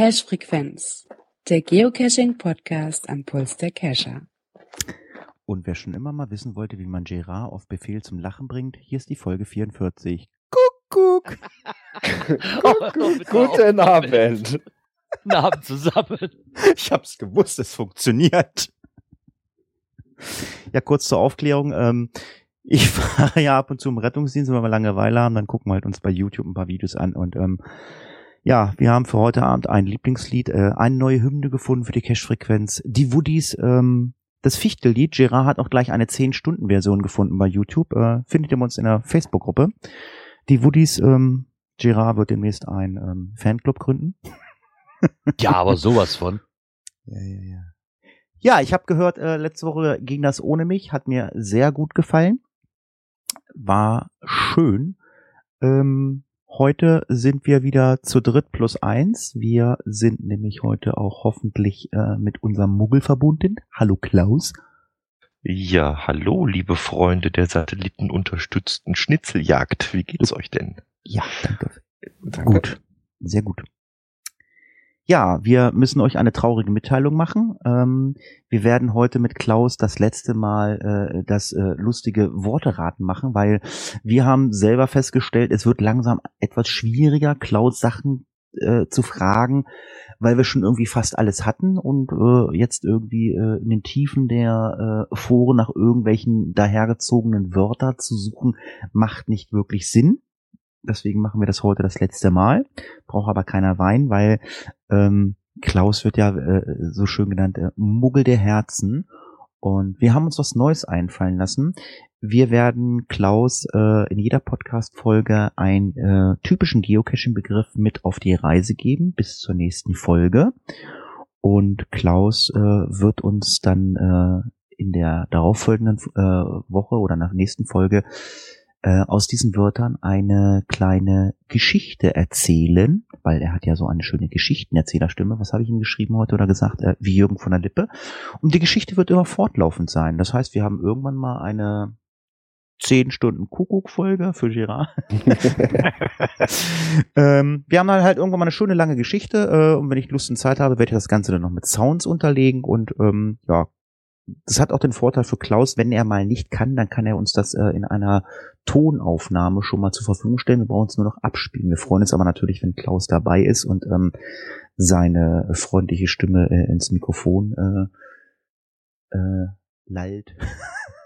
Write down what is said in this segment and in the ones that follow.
Cache Frequenz, der Geocaching Podcast am Puls der Cacher. Und wer schon immer mal wissen wollte, wie man Gerard auf Befehl zum Lachen bringt, hier ist die Folge 44. Kuckuck! Kuckuck. Guten Abend. Abend zusammen. Ich hab's gewusst, es funktioniert. Ja, kurz zur Aufklärung. Ähm, ich fahre ja ab und zu im Rettungsdienst, wenn wir Langeweile haben, dann gucken wir halt uns bei YouTube ein paar Videos an und ähm, ja, wir haben für heute Abend ein Lieblingslied, äh, eine neue Hymne gefunden für die Cache-Frequenz. Die Woodies, ähm, das Fichtellied. Gerard hat auch gleich eine 10-Stunden-Version gefunden bei YouTube. Äh, findet ihr uns in der Facebook-Gruppe. Die Woodies, ähm, Gerard wird demnächst ein ähm, Fanclub gründen. Ja, aber sowas von. Ja, ja, ja. Ja, ich habe gehört, äh, letzte Woche ging das ohne mich, hat mir sehr gut gefallen. War schön. Ähm, Heute sind wir wieder zu dritt plus eins. Wir sind nämlich heute auch hoffentlich äh, mit unserem Muggel verbunden. Hallo Klaus. Ja, hallo, liebe Freunde der satellitenunterstützten Schnitzeljagd. Wie geht's euch denn? Ja, danke. danke. Gut, sehr gut. Ja, wir müssen euch eine traurige Mitteilung machen. Ähm, wir werden heute mit Klaus das letzte Mal äh, das äh, lustige Worteraten machen, weil wir haben selber festgestellt, es wird langsam etwas schwieriger, Klaus Sachen äh, zu fragen, weil wir schon irgendwie fast alles hatten und äh, jetzt irgendwie äh, in den Tiefen der äh, Foren nach irgendwelchen dahergezogenen Wörter zu suchen, macht nicht wirklich Sinn. Deswegen machen wir das heute das letzte Mal. Braucht aber keiner Wein, weil ähm, Klaus wird ja äh, so schön genannt äh, Muggel der Herzen. Und wir haben uns was Neues einfallen lassen. Wir werden Klaus äh, in jeder Podcast-Folge einen äh, typischen Geocaching-Begriff mit auf die Reise geben bis zur nächsten Folge. Und Klaus äh, wird uns dann äh, in der darauffolgenden äh, Woche oder nach nächsten Folge äh, aus diesen Wörtern eine kleine Geschichte erzählen, weil er hat ja so eine schöne Geschichtenerzählerstimme. Was habe ich ihm geschrieben heute oder gesagt? Äh, wie Jürgen von der Lippe. Und die Geschichte wird immer fortlaufend sein. Das heißt, wir haben irgendwann mal eine zehn Stunden Kuckuck-Folge für Girard. ähm, wir haben halt irgendwann mal eine schöne lange Geschichte äh, und wenn ich Lust und Zeit habe, werde ich das Ganze dann noch mit Sounds unterlegen und ähm, ja, das hat auch den Vorteil für Klaus, wenn er mal nicht kann, dann kann er uns das äh, in einer Tonaufnahme schon mal zur Verfügung stellen. Wir brauchen es nur noch abspielen. Wir freuen uns aber natürlich, wenn Klaus dabei ist und ähm, seine freundliche Stimme äh, ins Mikrofon äh, äh, lallt.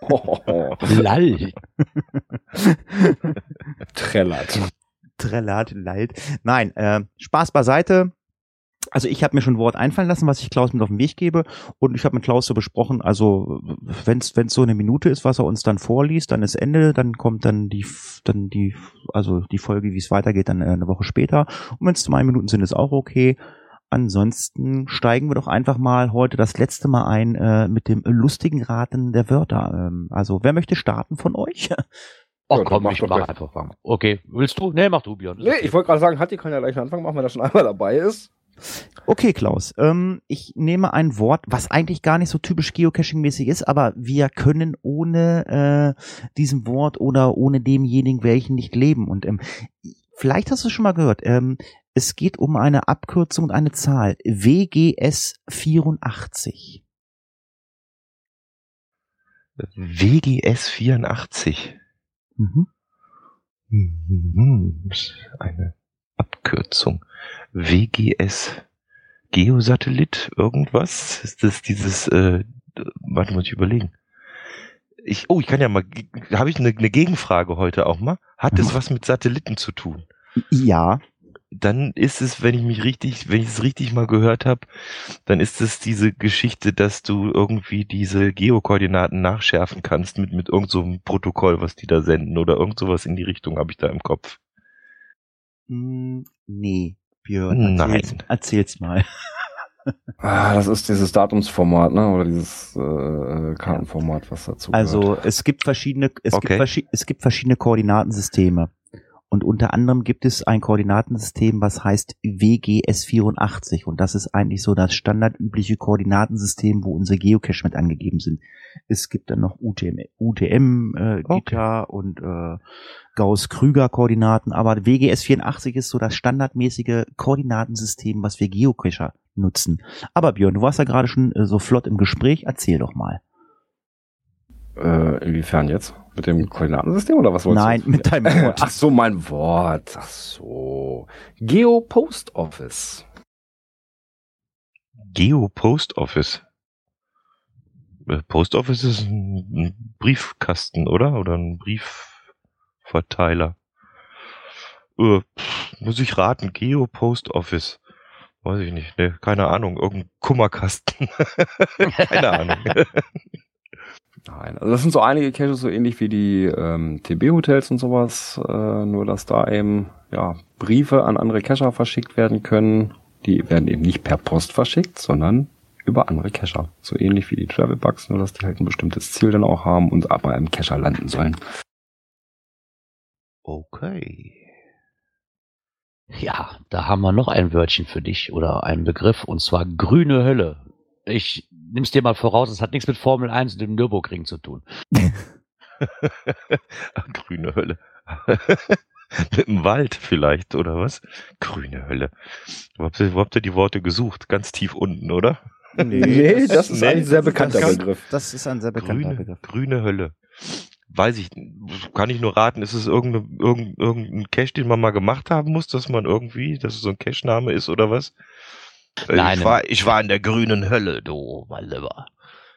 Lallt. Trällert. Trällert, lallt. Nein, äh, Spaß beiseite also ich habe mir schon ein Wort einfallen lassen, was ich Klaus mit auf den Weg gebe. Und ich habe mit Klaus so besprochen, also wenn es so eine Minute ist, was er uns dann vorliest, dann ist Ende, dann kommt dann die, dann die, also die Folge, wie es weitergeht, dann äh, eine Woche später. Und wenn es zwei Minuten sind, ist auch okay. Ansonsten steigen wir doch einfach mal heute das letzte Mal ein äh, mit dem lustigen Raten der Wörter. Ähm, also wer möchte starten von euch? Ach ja, komm, ich mach einfach mal. Okay, willst du? Nee, mach du, Björn. Nee, ich wollte gerade sagen, Hatti kann ja gleich anfangen machen, wenn er schon einmal dabei ist. Okay, Klaus. Ähm, ich nehme ein Wort, was eigentlich gar nicht so typisch Geocaching-mäßig ist, aber wir können ohne äh, diesem Wort oder ohne demjenigen welchen nicht leben. Und ähm, vielleicht hast du es schon mal gehört. Ähm, es geht um eine Abkürzung und eine Zahl. WGS 84. WGS 84. Mhm. Eine Abkürzung. WGS. Geosatellit, irgendwas? Ist das dieses, äh, warte, muss ich überlegen. Ich, oh, ich kann ja mal, habe ich eine, eine Gegenfrage heute auch mal? Hat es mhm. was mit Satelliten zu tun? Ja. Dann ist es, wenn ich mich richtig, wenn ich es richtig mal gehört habe, dann ist es diese Geschichte, dass du irgendwie diese Geokoordinaten nachschärfen kannst mit, mit irgendeinem so Protokoll, was die da senden oder irgend sowas in die Richtung habe ich da im Kopf. Hm, nee, Björn, erzähl's, Nein. erzähl's mal. Ah, das ist dieses Datumsformat, ne? Oder dieses äh, Kartenformat, was dazu Also gehört. es gibt verschiedene, es, okay. gibt, es gibt verschiedene Koordinatensysteme. Und unter anderem gibt es ein Koordinatensystem, was heißt WGS84. Und das ist eigentlich so das standardübliche Koordinatensystem, wo unsere Geocache mit angegeben sind. Es gibt dann noch UTM, UTM äh, okay. und äh, Gauss-Krüger-Koordinaten. Aber WGS84 ist so das standardmäßige Koordinatensystem, was wir Geocacher nutzen. Aber Björn, du warst ja gerade schon äh, so flott im Gespräch. Erzähl doch mal. Äh, inwiefern jetzt? Mit dem Koordinatensystem oder was wolltest Nein, du? mit deinem Wort. Ach so, mein Wort. Ach so. Geo Post Office. Geo Post Office. Äh, Post Office ist ein Briefkasten, oder? Oder ein Briefverteiler. Äh, muss ich raten, Geo Post Office. Weiß ich nicht, ne, keine Ahnung, irgendein Kummerkasten. keine Ahnung. Nein, also das sind so einige Caches so ähnlich wie die ähm, TB-Hotels und sowas, äh, nur dass da eben ja Briefe an andere Cacher verschickt werden können. Die werden eben nicht per Post verschickt, sondern über andere Cacher. So ähnlich wie die Travelbugs, nur dass die halt ein bestimmtes Ziel dann auch haben und bei einem Cacher landen sollen. Okay. Ja, da haben wir noch ein Wörtchen für dich oder einen Begriff und zwar grüne Hölle. Ich nimm's dir mal voraus, es hat nichts mit Formel 1 und dem Nürburgring zu tun. Grüne Hölle. mit dem Wald vielleicht, oder was? Grüne Hölle. Wo habt, ihr, wo habt ihr die Worte gesucht? Ganz tief unten, oder? Nee, nee das ist nee, ein sehr bekannter das Begriff. Das ist ein sehr bekannter grüne, Begriff. Grüne Hölle. Weiß ich, kann ich nur raten, ist es irgendein, irgendein, irgendein Cache, den man mal gemacht haben muss, dass man irgendwie, dass es so ein Cache-Name ist oder was? Äh, Nein, ich war, ich war in der grünen Hölle, du, mein Lieber.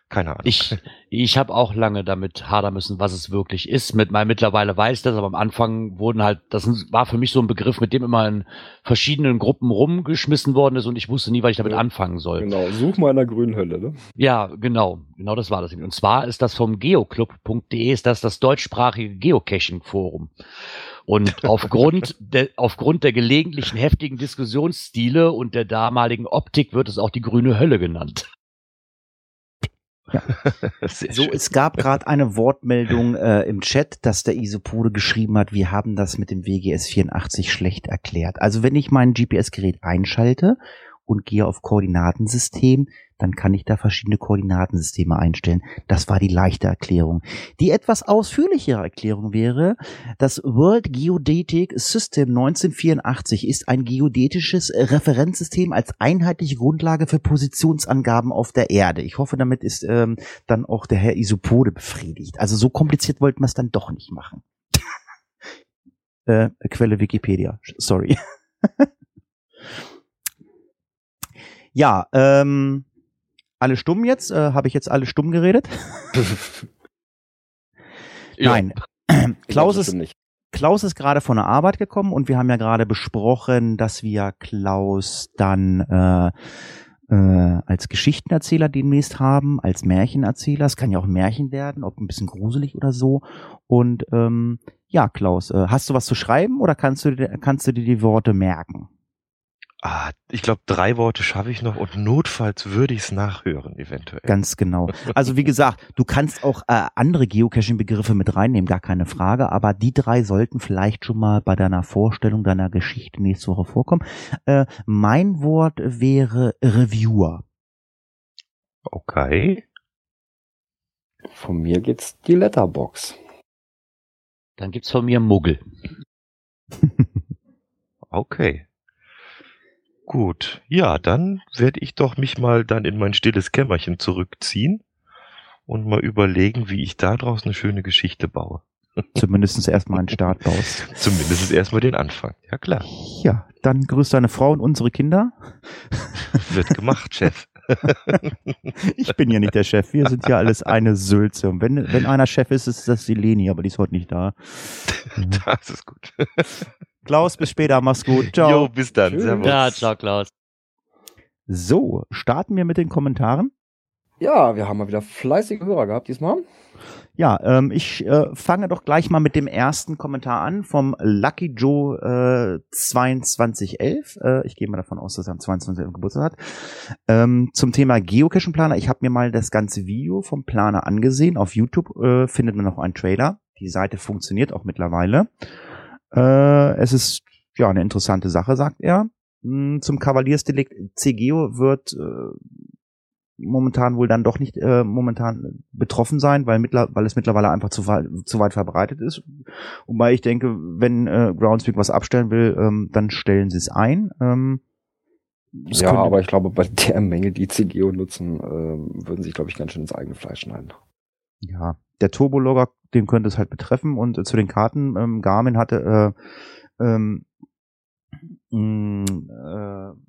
Keine Ahnung. Ich, ich habe auch lange damit hadern müssen, was es wirklich ist. Mit meinem mittlerweile weiß das, aber am Anfang wurden halt, das war für mich so ein Begriff, mit dem immer in verschiedenen Gruppen rumgeschmissen worden ist und ich wusste nie, was ich damit ja, anfangen soll. Genau, such mal in der grünen Hölle, ne? Ja, genau, genau das war das. Und zwar ist das vom geoclub.de, ist das das deutschsprachige Geocaching-Forum. Und aufgrund, der, aufgrund der gelegentlichen heftigen Diskussionsstile und der damaligen Optik wird es auch die grüne Hölle genannt. Ja. so, schön. es gab gerade eine Wortmeldung äh, im Chat, dass der Isopode geschrieben hat, wir haben das mit dem WGS 84 schlecht erklärt. Also wenn ich mein GPS-Gerät einschalte und gehe auf Koordinatensystem, dann kann ich da verschiedene Koordinatensysteme einstellen. Das war die leichte Erklärung. Die etwas ausführlichere Erklärung wäre, das World Geodetic System 1984 ist ein geodätisches Referenzsystem als einheitliche Grundlage für Positionsangaben auf der Erde. Ich hoffe, damit ist ähm, dann auch der Herr Isopode befriedigt. Also so kompliziert wollten wir es dann doch nicht machen. äh, Quelle Wikipedia. Sorry. Ja, ähm, alle stumm jetzt? Äh, Habe ich jetzt alle stumm geredet? Nein. Klaus ist, Klaus ist gerade von der Arbeit gekommen und wir haben ja gerade besprochen, dass wir Klaus dann äh, äh, als Geschichtenerzähler demnächst haben, als Märchenerzähler. Es kann ja auch ein Märchen werden, ob ein bisschen gruselig oder so. Und ähm, ja, Klaus, äh, hast du was zu schreiben oder kannst du, kannst du dir die Worte merken? Ah, ich glaube, drei Worte schaffe ich noch und notfalls würde ich es nachhören, eventuell. Ganz genau. Also wie gesagt, du kannst auch äh, andere Geocaching-Begriffe mit reinnehmen, gar keine Frage, aber die drei sollten vielleicht schon mal bei deiner Vorstellung deiner Geschichte nächste Woche vorkommen. Äh, mein Wort wäre Reviewer. Okay. Von mir geht's die Letterbox. Dann gibt's von mir Muggel. okay. Gut, ja, dann werde ich doch mich mal dann in mein stilles Kämmerchen zurückziehen und mal überlegen, wie ich daraus eine schöne Geschichte baue. Zumindest erstmal einen Start baust. Zumindest erstmal den Anfang, ja klar. Ja, dann grüß deine Frau und unsere Kinder. Wird gemacht, Chef. Ich bin ja nicht der Chef, wir sind ja alles eine Sülze. Und wenn, wenn einer Chef ist, ist das die Leni, aber die ist heute nicht da. das ist gut. Klaus, bis später, mach's gut. Ciao. Jo, bis dann. Tschüss. Servus. Ja, ciao, Klaus. So, starten wir mit den Kommentaren. Ja, wir haben mal wieder fleißige Hörer gehabt diesmal. Ja, ähm, ich äh, fange doch gleich mal mit dem ersten Kommentar an vom Lucky Joe äh, 2211. Äh, ich gehe mal davon aus, dass er am 22. Geburtstag hat. Ähm, zum Thema Geocaching-Planer. Ich habe mir mal das ganze Video vom Planer angesehen. Auf YouTube äh, findet man noch einen Trailer. Die Seite funktioniert auch mittlerweile. Äh, es ist ja eine interessante Sache, sagt er. Hm, zum Kavaliersdelikt CGO wird äh, momentan wohl dann doch nicht äh, momentan betroffen sein, weil, mittler weil es mittlerweile einfach zu, zu weit verbreitet ist. Wobei ich denke, wenn äh, Groundspeak was abstellen will, ähm, dann stellen sie es ein. Ähm, ja, aber ich glaube, bei der Menge, die CGO nutzen, äh, würden sich, glaube ich, ganz schön ins eigene Fleisch schneiden. Ja, der Turbologger, den könnte es halt betreffen. Und äh, zu den Karten, ähm, Garmin hatte äh, ähm, mh, mm, äh,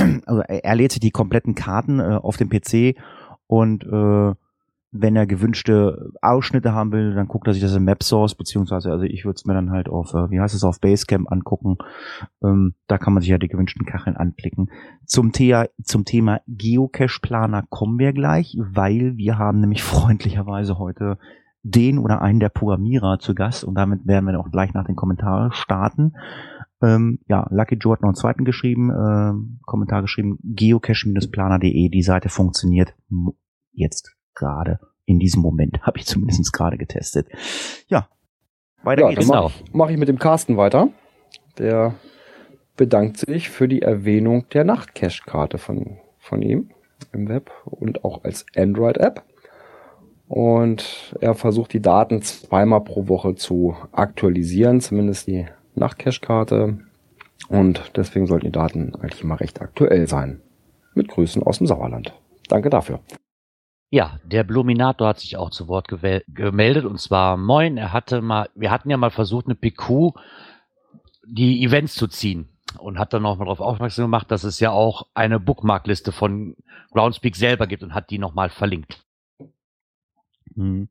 also er, lädt sich die kompletten Karten äh, auf dem PC und äh, wenn er gewünschte Ausschnitte haben will, dann guckt er sich das im Map Source, beziehungsweise, also ich würde es mir dann halt auf, äh, wie heißt es, auf Basecamp angucken. Ähm, da kann man sich ja die gewünschten Kacheln anklicken. Zum, Thea, zum Thema Geocache-Planer kommen wir gleich, weil wir haben nämlich freundlicherweise heute den oder einen der Programmierer zu Gast und damit werden wir auch gleich nach den Kommentaren starten. Ähm, ja, Lucky Joe hat noch einen zweiten geschrieben, äh, Kommentar geschrieben, geocache-planer.de, die Seite funktioniert jetzt gerade in diesem Moment, habe ich zumindest gerade getestet. Ja, weiter ja, geht's. Dann mache ich, mach ich mit dem Carsten weiter. Der bedankt sich für die Erwähnung der Nachtcache-Karte von, von ihm im Web und auch als Android-App. Und er versucht die Daten zweimal pro Woche zu aktualisieren, zumindest die Nachtcache-Karte. Und deswegen sollten die Daten eigentlich immer recht aktuell sein. Mit Grüßen aus dem Sauerland. Danke dafür. Ja, der Bluminator hat sich auch zu Wort gemeldet und zwar moin, er hatte mal, wir hatten ja mal versucht, eine PQ die Events zu ziehen und hat dann nochmal darauf aufmerksam gemacht, dass es ja auch eine Bookmarkliste von Groundspeak selber gibt und hat die nochmal verlinkt. Hm.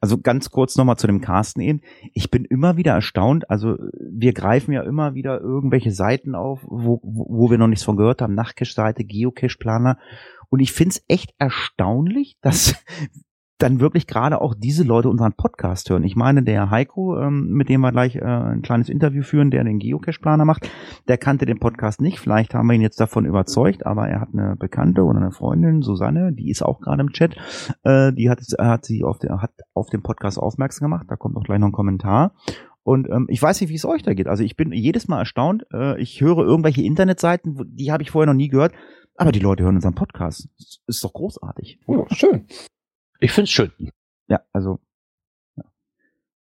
Also ganz kurz nochmal zu dem Carsten eben. Ich bin immer wieder erstaunt. Also wir greifen ja immer wieder irgendwelche Seiten auf, wo, wo wir noch nichts von gehört haben. Nachtcache-Seite, Geocache-Planer. Und ich finde es echt erstaunlich, dass dann wirklich gerade auch diese Leute unseren Podcast hören. Ich meine, der Heiko, ähm, mit dem wir gleich äh, ein kleines Interview führen, der den Geocache-Planer macht, der kannte den Podcast nicht. Vielleicht haben wir ihn jetzt davon überzeugt, aber er hat eine Bekannte oder eine Freundin, Susanne, die ist auch gerade im Chat, äh, die hat, hat sie auf, den, hat auf den Podcast aufmerksam gemacht. Da kommt auch gleich noch ein Kommentar. Und ähm, ich weiß nicht, wie es euch da geht. Also ich bin jedes Mal erstaunt. Äh, ich höre irgendwelche Internetseiten, die habe ich vorher noch nie gehört. Aber die Leute hören unseren Podcast. Ist doch großartig. Oh, schön. Ich find's schön. Ja, also. Ja.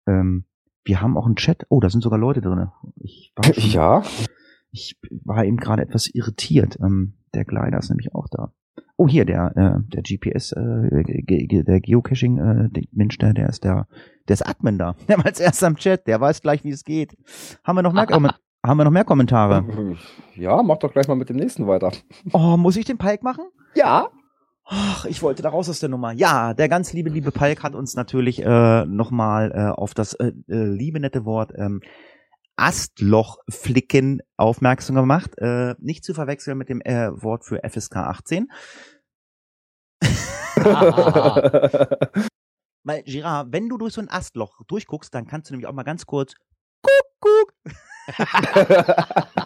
Ähm, wir haben auch einen Chat. Oh, da sind sogar Leute drin. Ich war schon, ja. Ich war eben gerade etwas irritiert. Ähm, der Glider ist nämlich auch da. Oh, hier, der, äh, der GPS, äh, der Geocaching, äh, Mensch, der, der ist der, der ist Admin da. Der war als erster am Chat, der weiß gleich, wie es geht. Haben wir noch mehr, haben wir noch mehr Kommentare? Ja, mach doch gleich mal mit dem nächsten weiter. Oh, muss ich den Pike machen? Ja. Ach, ich wollte da raus aus der Nummer. Ja, der ganz liebe, liebe Palk hat uns natürlich äh, nochmal äh, auf das äh, äh, liebe, nette Wort ähm, Astlochflicken aufmerksam gemacht. Äh, nicht zu verwechseln mit dem äh, Wort für FSK 18. Weil, Girard, wenn du durch so ein Astloch durchguckst, dann kannst du nämlich auch mal ganz kurz Kuckuck.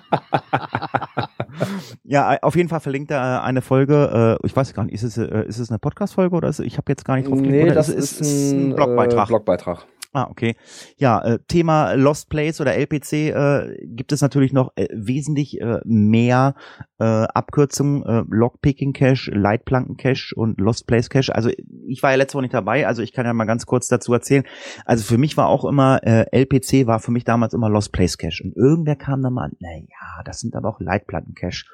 ja, auf jeden Fall verlinkt er eine Folge. Äh, ich weiß gar nicht, ist es, äh, ist es eine Podcast-Folge oder ist, ich habe jetzt gar nicht drauf geklickt. Nee, das ist, ist, ein, Blogbeitrag. Äh, Blogbeitrag. Ah, okay. Ja, äh, Thema Lost Place oder LPC äh, gibt es natürlich noch äh, wesentlich äh, mehr äh, Abkürzungen, äh, Lockpicking Cache, Leitplanken Cache und Lost Place Cache. Also ich war ja letzte Woche nicht dabei, also ich kann ja mal ganz kurz dazu erzählen. Also für mich war auch immer, äh, LPC war für mich damals immer Lost Place Cache. Und irgendwer kam dann mal, na ja, das sind aber auch Leitplanken Cache.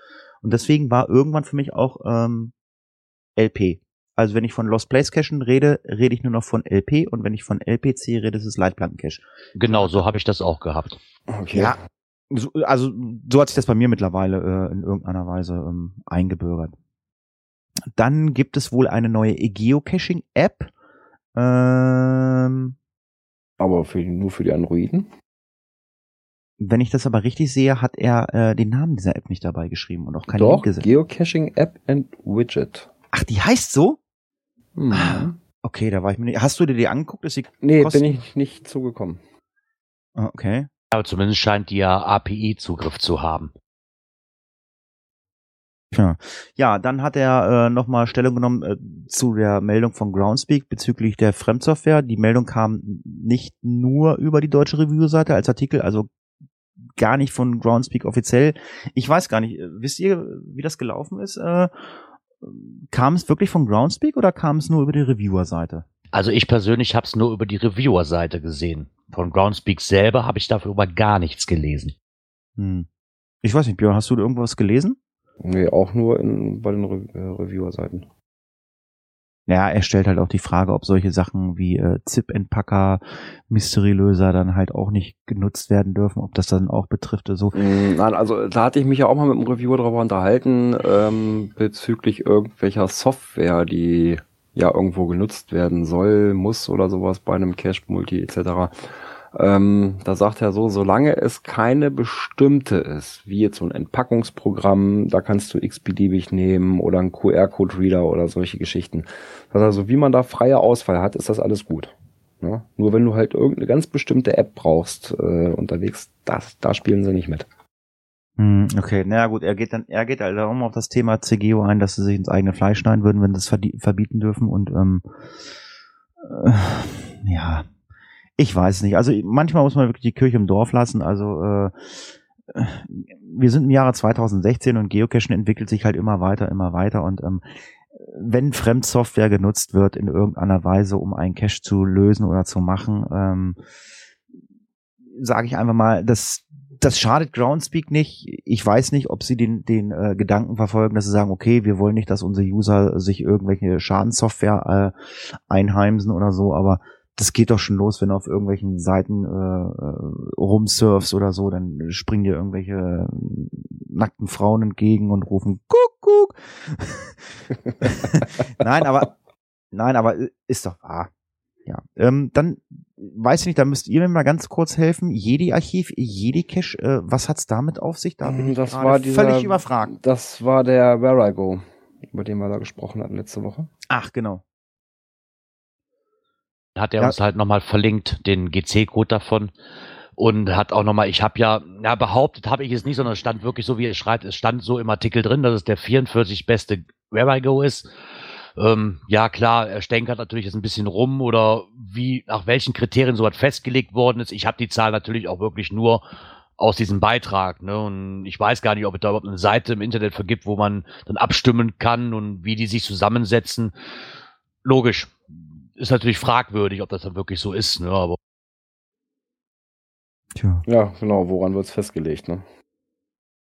Und deswegen war irgendwann für mich auch ähm, LP also wenn ich von Lost Place Cachen rede, rede ich nur noch von LP und wenn ich von LPC rede, ist es Leitplanken-Cache. Genau, so habe ich das auch gehabt. Okay. Ja, so, also so hat sich das bei mir mittlerweile äh, in irgendeiner Weise ähm, eingebürgert. Dann gibt es wohl eine neue Geocaching-App. Ähm, aber für, nur für die Androiden? Wenn ich das aber richtig sehe, hat er äh, den Namen dieser App nicht dabei geschrieben und auch keine Doch, Geocaching App and Widget. Ach, die heißt so? Mhm. Okay, da war ich mir nicht. Hast du dir die angeguckt? Ist sie nee, kosten? bin ich nicht zugekommen. Ah, okay. Aber zumindest scheint die ja API-Zugriff zu haben. Tja. Ja, dann hat er äh, nochmal Stellung genommen äh, zu der Meldung von Groundspeak bezüglich der Fremdsoftware. Die Meldung kam nicht nur über die deutsche Review-Seite als Artikel, also gar nicht von Groundspeak offiziell. Ich weiß gar nicht, äh, wisst ihr, wie das gelaufen ist? Äh, kam es wirklich von Groundspeak oder kam es nur über die Reviewer-Seite? Also ich persönlich habe es nur über die Reviewer-Seite gesehen. Von Groundspeak selber habe ich dafür über gar nichts gelesen. Hm. Ich weiß nicht, Björn, hast du irgendwas gelesen? Nee, auch nur in, bei den Re äh, Reviewer-Seiten. Ja, er stellt halt auch die Frage, ob solche Sachen wie äh, ZIP-Entpacker, Mystery-Löser dann halt auch nicht genutzt werden dürfen, ob das dann auch betrifft oder so. Mm, nein, also da hatte ich mich ja auch mal mit dem Reviewer darüber unterhalten, ähm, bezüglich irgendwelcher Software, die ja irgendwo genutzt werden soll, muss oder sowas bei einem Cache-Multi etc. Ähm, da sagt er so, solange es keine bestimmte ist, wie jetzt so ein Entpackungsprogramm, da kannst du x-beliebig nehmen oder ein QR-Code-Reader oder solche Geschichten. Also wie man da freie Auswahl hat, ist das alles gut. Ja? Ne? Nur wenn du halt irgendeine ganz bestimmte App brauchst äh, unterwegs, das, da spielen sie nicht mit. Hm, okay, naja gut, er geht dann, er geht halt darum auf das Thema CGO ein, dass sie sich ins eigene Fleisch schneiden würden, wenn sie es verbieten dürfen und ähm, äh, ja, ich weiß nicht. Also manchmal muss man wirklich die Kirche im Dorf lassen. Also äh, wir sind im Jahre 2016 und Geocachen entwickelt sich halt immer weiter, immer weiter und ähm, wenn Fremdsoftware genutzt wird in irgendeiner Weise, um einen Cache zu lösen oder zu machen, ähm, sage ich einfach mal, das, das schadet Groundspeak nicht. Ich weiß nicht, ob sie den, den äh, Gedanken verfolgen, dass sie sagen, okay, wir wollen nicht, dass unsere User sich irgendwelche Schadenssoftware äh, einheimsen oder so, aber das geht doch schon los, wenn du auf irgendwelchen Seiten äh, äh, rumsurfst oder so, dann springen dir irgendwelche nackten Frauen entgegen und rufen Kuckuck. nein, aber nein, aber ist doch wahr. Ja, ähm, dann weiß ich nicht, da müsst ihr mir mal ganz kurz helfen. Jedi-Archiv, Jedi-Cache, äh, was hat's damit auf sich? Da bin ich das war dieser, völlig überfragt. Das war der Where I Go, über den wir da gesprochen hatten letzte Woche. Ach, genau hat er ja. uns halt nochmal verlinkt, den GC-Code davon. Und hat auch nochmal, ich habe ja, ja, behauptet habe ich es nicht, sondern es stand wirklich so, wie er schreibt, es stand so im Artikel drin, dass es der 44 beste Where I Go ist. Ähm, ja, klar, er stänkert natürlich jetzt ein bisschen rum oder wie, nach welchen Kriterien sowas festgelegt worden ist. Ich habe die Zahl natürlich auch wirklich nur aus diesem Beitrag. Ne? Und ich weiß gar nicht, ob es da überhaupt eine Seite im Internet vergibt, wo man dann abstimmen kann und wie die sich zusammensetzen. Logisch, ist natürlich fragwürdig, ob das dann wirklich so ist, ne? Aber Tja. Ja, genau, woran wird es festgelegt, ne?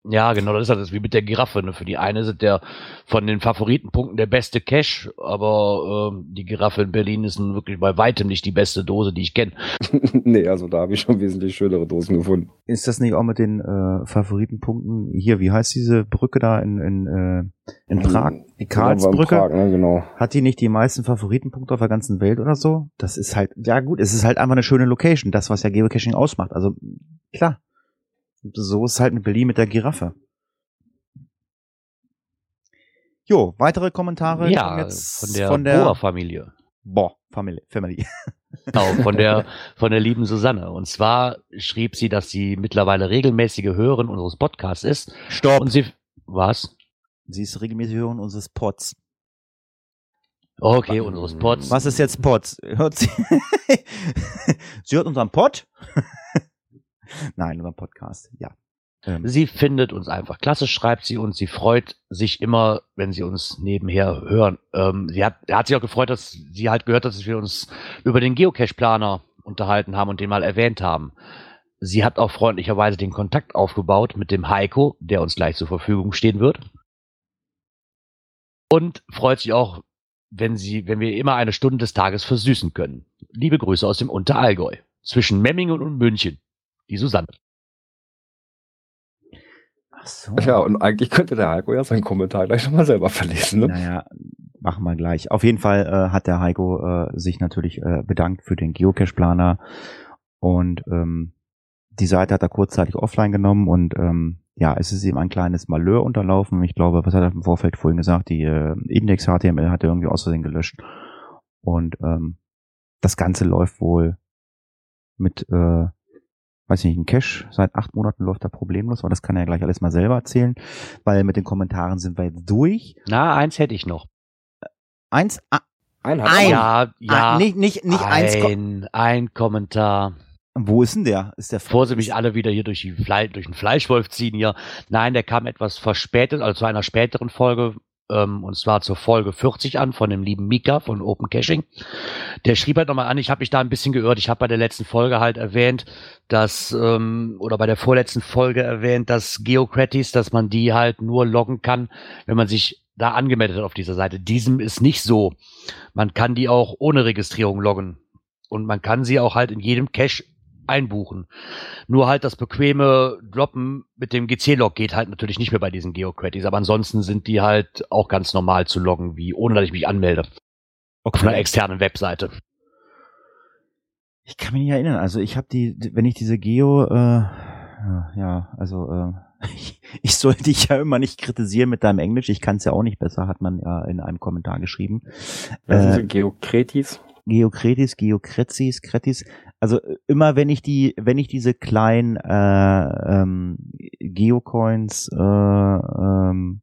Ja, genau, das ist halt das wie mit der Giraffe. Ne? Für die eine sind der von den Favoritenpunkten der beste Cache, aber ähm, die Giraffe in Berlin ist nun wirklich bei weitem nicht die beste Dose, die ich kenne. nee, also da habe ich schon wesentlich schönere Dosen gefunden. Ist das nicht auch mit den äh, Favoritenpunkten hier? Wie heißt diese Brücke da in in, äh, in Prag? Die Karlsbrücke. Prag, ne, genau. Hat die nicht die meisten Favoritenpunkte auf der ganzen Welt oder so? Das ist halt, ja gut, es ist halt einfach eine schöne Location, das was ja Geocaching ausmacht. Also klar so ist halt mit Berlin mit der Giraffe. Jo, weitere Kommentare ja, jetzt von der, von der Boa-Familie. Boah, Family. Family. Genau, von der, von der lieben Susanne. Und zwar schrieb sie, dass sie mittlerweile regelmäßige Hörerin unseres Podcasts ist. Stopp. Und sie, was? Sie ist regelmäßige Hörerin unseres Pods. Okay, unseres Pods. Was ist jetzt Pods? Hört sie? sie hört unseren Pod? Nein, über Podcast, ja. Ähm. Sie findet uns einfach klasse, schreibt sie und sie freut sich immer, wenn sie uns nebenher hören. Ähm, sie hat, er hat sich auch gefreut, dass sie halt gehört hat, dass wir uns über den Geocache-Planer unterhalten haben und den mal erwähnt haben. Sie hat auch freundlicherweise den Kontakt aufgebaut mit dem Heiko, der uns gleich zur Verfügung stehen wird. Und freut sich auch, wenn sie, wenn wir immer eine Stunde des Tages versüßen können. Liebe Grüße aus dem Unterallgäu. Zwischen Memmingen und München die Susanne. Ach so. Ja, und eigentlich könnte der Heiko ja seinen Kommentar gleich nochmal selber verlesen. Ne? Naja, machen wir gleich. Auf jeden Fall äh, hat der Heiko äh, sich natürlich äh, bedankt für den Geocache-Planer und ähm, die Seite hat er kurzzeitig offline genommen und ähm, ja, es ist ihm ein kleines Malheur unterlaufen. Ich glaube, was hat er im Vorfeld vorhin gesagt? Die äh, Index-HTML hat er irgendwie aus Versehen gelöscht. Und ähm, das Ganze läuft wohl mit äh, weiß nicht, ein Cache seit acht Monaten läuft da problemlos, aber das kann er ja gleich alles mal selber erzählen, weil mit den Kommentaren sind wir jetzt durch. Na, eins hätte ich noch. Eins, ah, Ein hat Ein. Ja, ja. ah, nicht, nicht, nicht eins. Ko- ein, ein Kommentar. Wo ist denn der? Ist der Bevor sie mich alle wieder hier durch, die Fle durch den Fleischwolf ziehen hier. Nein, der kam etwas verspätet, also zu einer späteren Folge, ähm, und zwar zur Folge 40 an von dem lieben Mika von Open Caching. Der schrieb halt nochmal an, ich habe mich da ein bisschen geirrt. Ich habe bei der letzten Folge halt erwähnt, dass, ähm, oder bei der vorletzten Folge erwähnt, dass Geocratis, dass man die halt nur loggen kann, wenn man sich da angemeldet hat auf dieser Seite. Diesem ist nicht so. Man kann die auch ohne Registrierung loggen. Und man kann sie auch halt in jedem Cache einbuchen. Nur halt das bequeme Droppen mit dem GC-Log geht halt natürlich nicht mehr bei diesen Geocratis, aber ansonsten sind die halt auch ganz normal zu loggen, wie ohne dass ich mich anmelde. Auf einer externen Webseite. Ich kann mich nicht erinnern. Also ich habe die, wenn ich diese Geo, äh, ja, also äh, ich, ich soll dich ja immer nicht kritisieren mit deinem Englisch. Ich kann es ja auch nicht besser, hat man ja in einem Kommentar geschrieben. Sind Äh, so Geokretis. Geokretis, Geokretis, Kretis. Also immer wenn ich die, wenn ich diese kleinen äh, ähm, Geocoins, äh, ähm,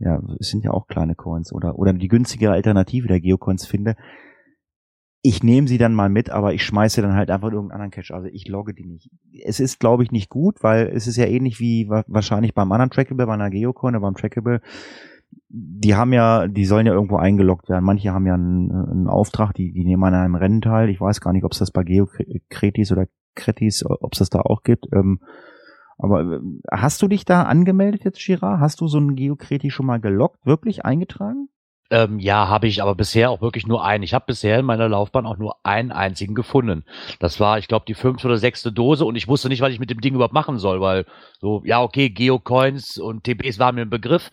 ja, es sind ja auch kleine Coins oder oder die günstigere Alternative der Geocoins finde, ich nehme sie dann mal mit, aber ich schmeiße dann halt einfach in irgendeinen anderen Cache. Also ich logge die nicht. Es ist, glaube ich, nicht gut, weil es ist ja ähnlich wie wa- wahrscheinlich beim anderen Trackable, bei einer Geocoin oder beim Trackable. Die haben ja, die sollen ja irgendwo eingeloggt werden. Manche haben ja einen, einen Auftrag, die, die nehmen an einem Rennen teil. Ich weiß gar nicht, ob es das bei Geokretis oder Kretis, ob es das da auch gibt. Ähm, aber äh, hast du dich da angemeldet jetzt, Girard? Hast du so einen Geokreti schon mal geloggt, wirklich eingetragen? Ähm, ja, habe ich aber bisher auch wirklich nur einen. Ich habe bisher in meiner Laufbahn auch nur einen einzigen gefunden. Das war, ich glaube, die fünfte oder sechste Dose und ich wusste nicht, was ich mit dem Ding überhaupt machen soll, weil so, ja, okay, Geocoins und TPs waren mir ein Begriff.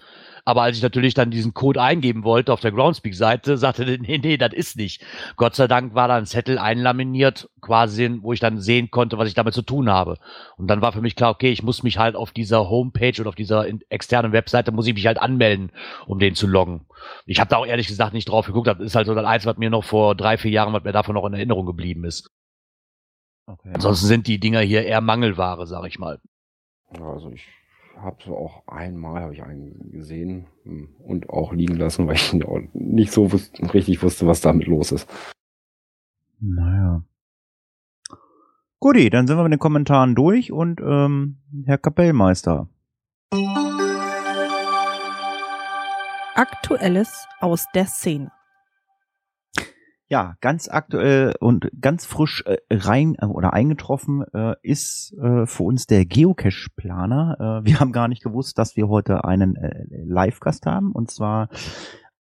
Aber als ich natürlich dann diesen Code eingeben wollte auf der Groundspeak-Seite, sagte der, nee, nee, das ist nicht. Gott sei Dank war da ein Zettel einlaminiert, quasi, wo ich dann sehen konnte, was ich damit zu tun habe. Und dann war für mich klar, okay, ich muss mich halt auf dieser Homepage oder auf dieser externen Webseite, muss ich mich halt anmelden, um den zu loggen. Ich habe da auch ehrlich gesagt nicht drauf geguckt. Das ist halt so das Eins, was mir noch vor drei, vier Jahren, was mir davon noch in Erinnerung geblieben ist. Okay. Ansonsten sind die Dinger hier eher Mangelware, sag ich mal. Also ich habe so auch einmal habe ich einen gesehen hm, und auch liegen lassen, weil ich nicht so wus richtig wusste, was damit los ist. Naja. Guti, dann sind wir mit den Kommentaren durch und ähm, Herr Kapellmeister. Aktuelles aus der Szene. Ja, ganz aktuell und ganz frisch äh, rein äh, oder eingetroffen äh, ist für uns der Geocache-Planer. Wir haben gar nicht gewusst, dass wir heute einen Live-Gast haben und zwar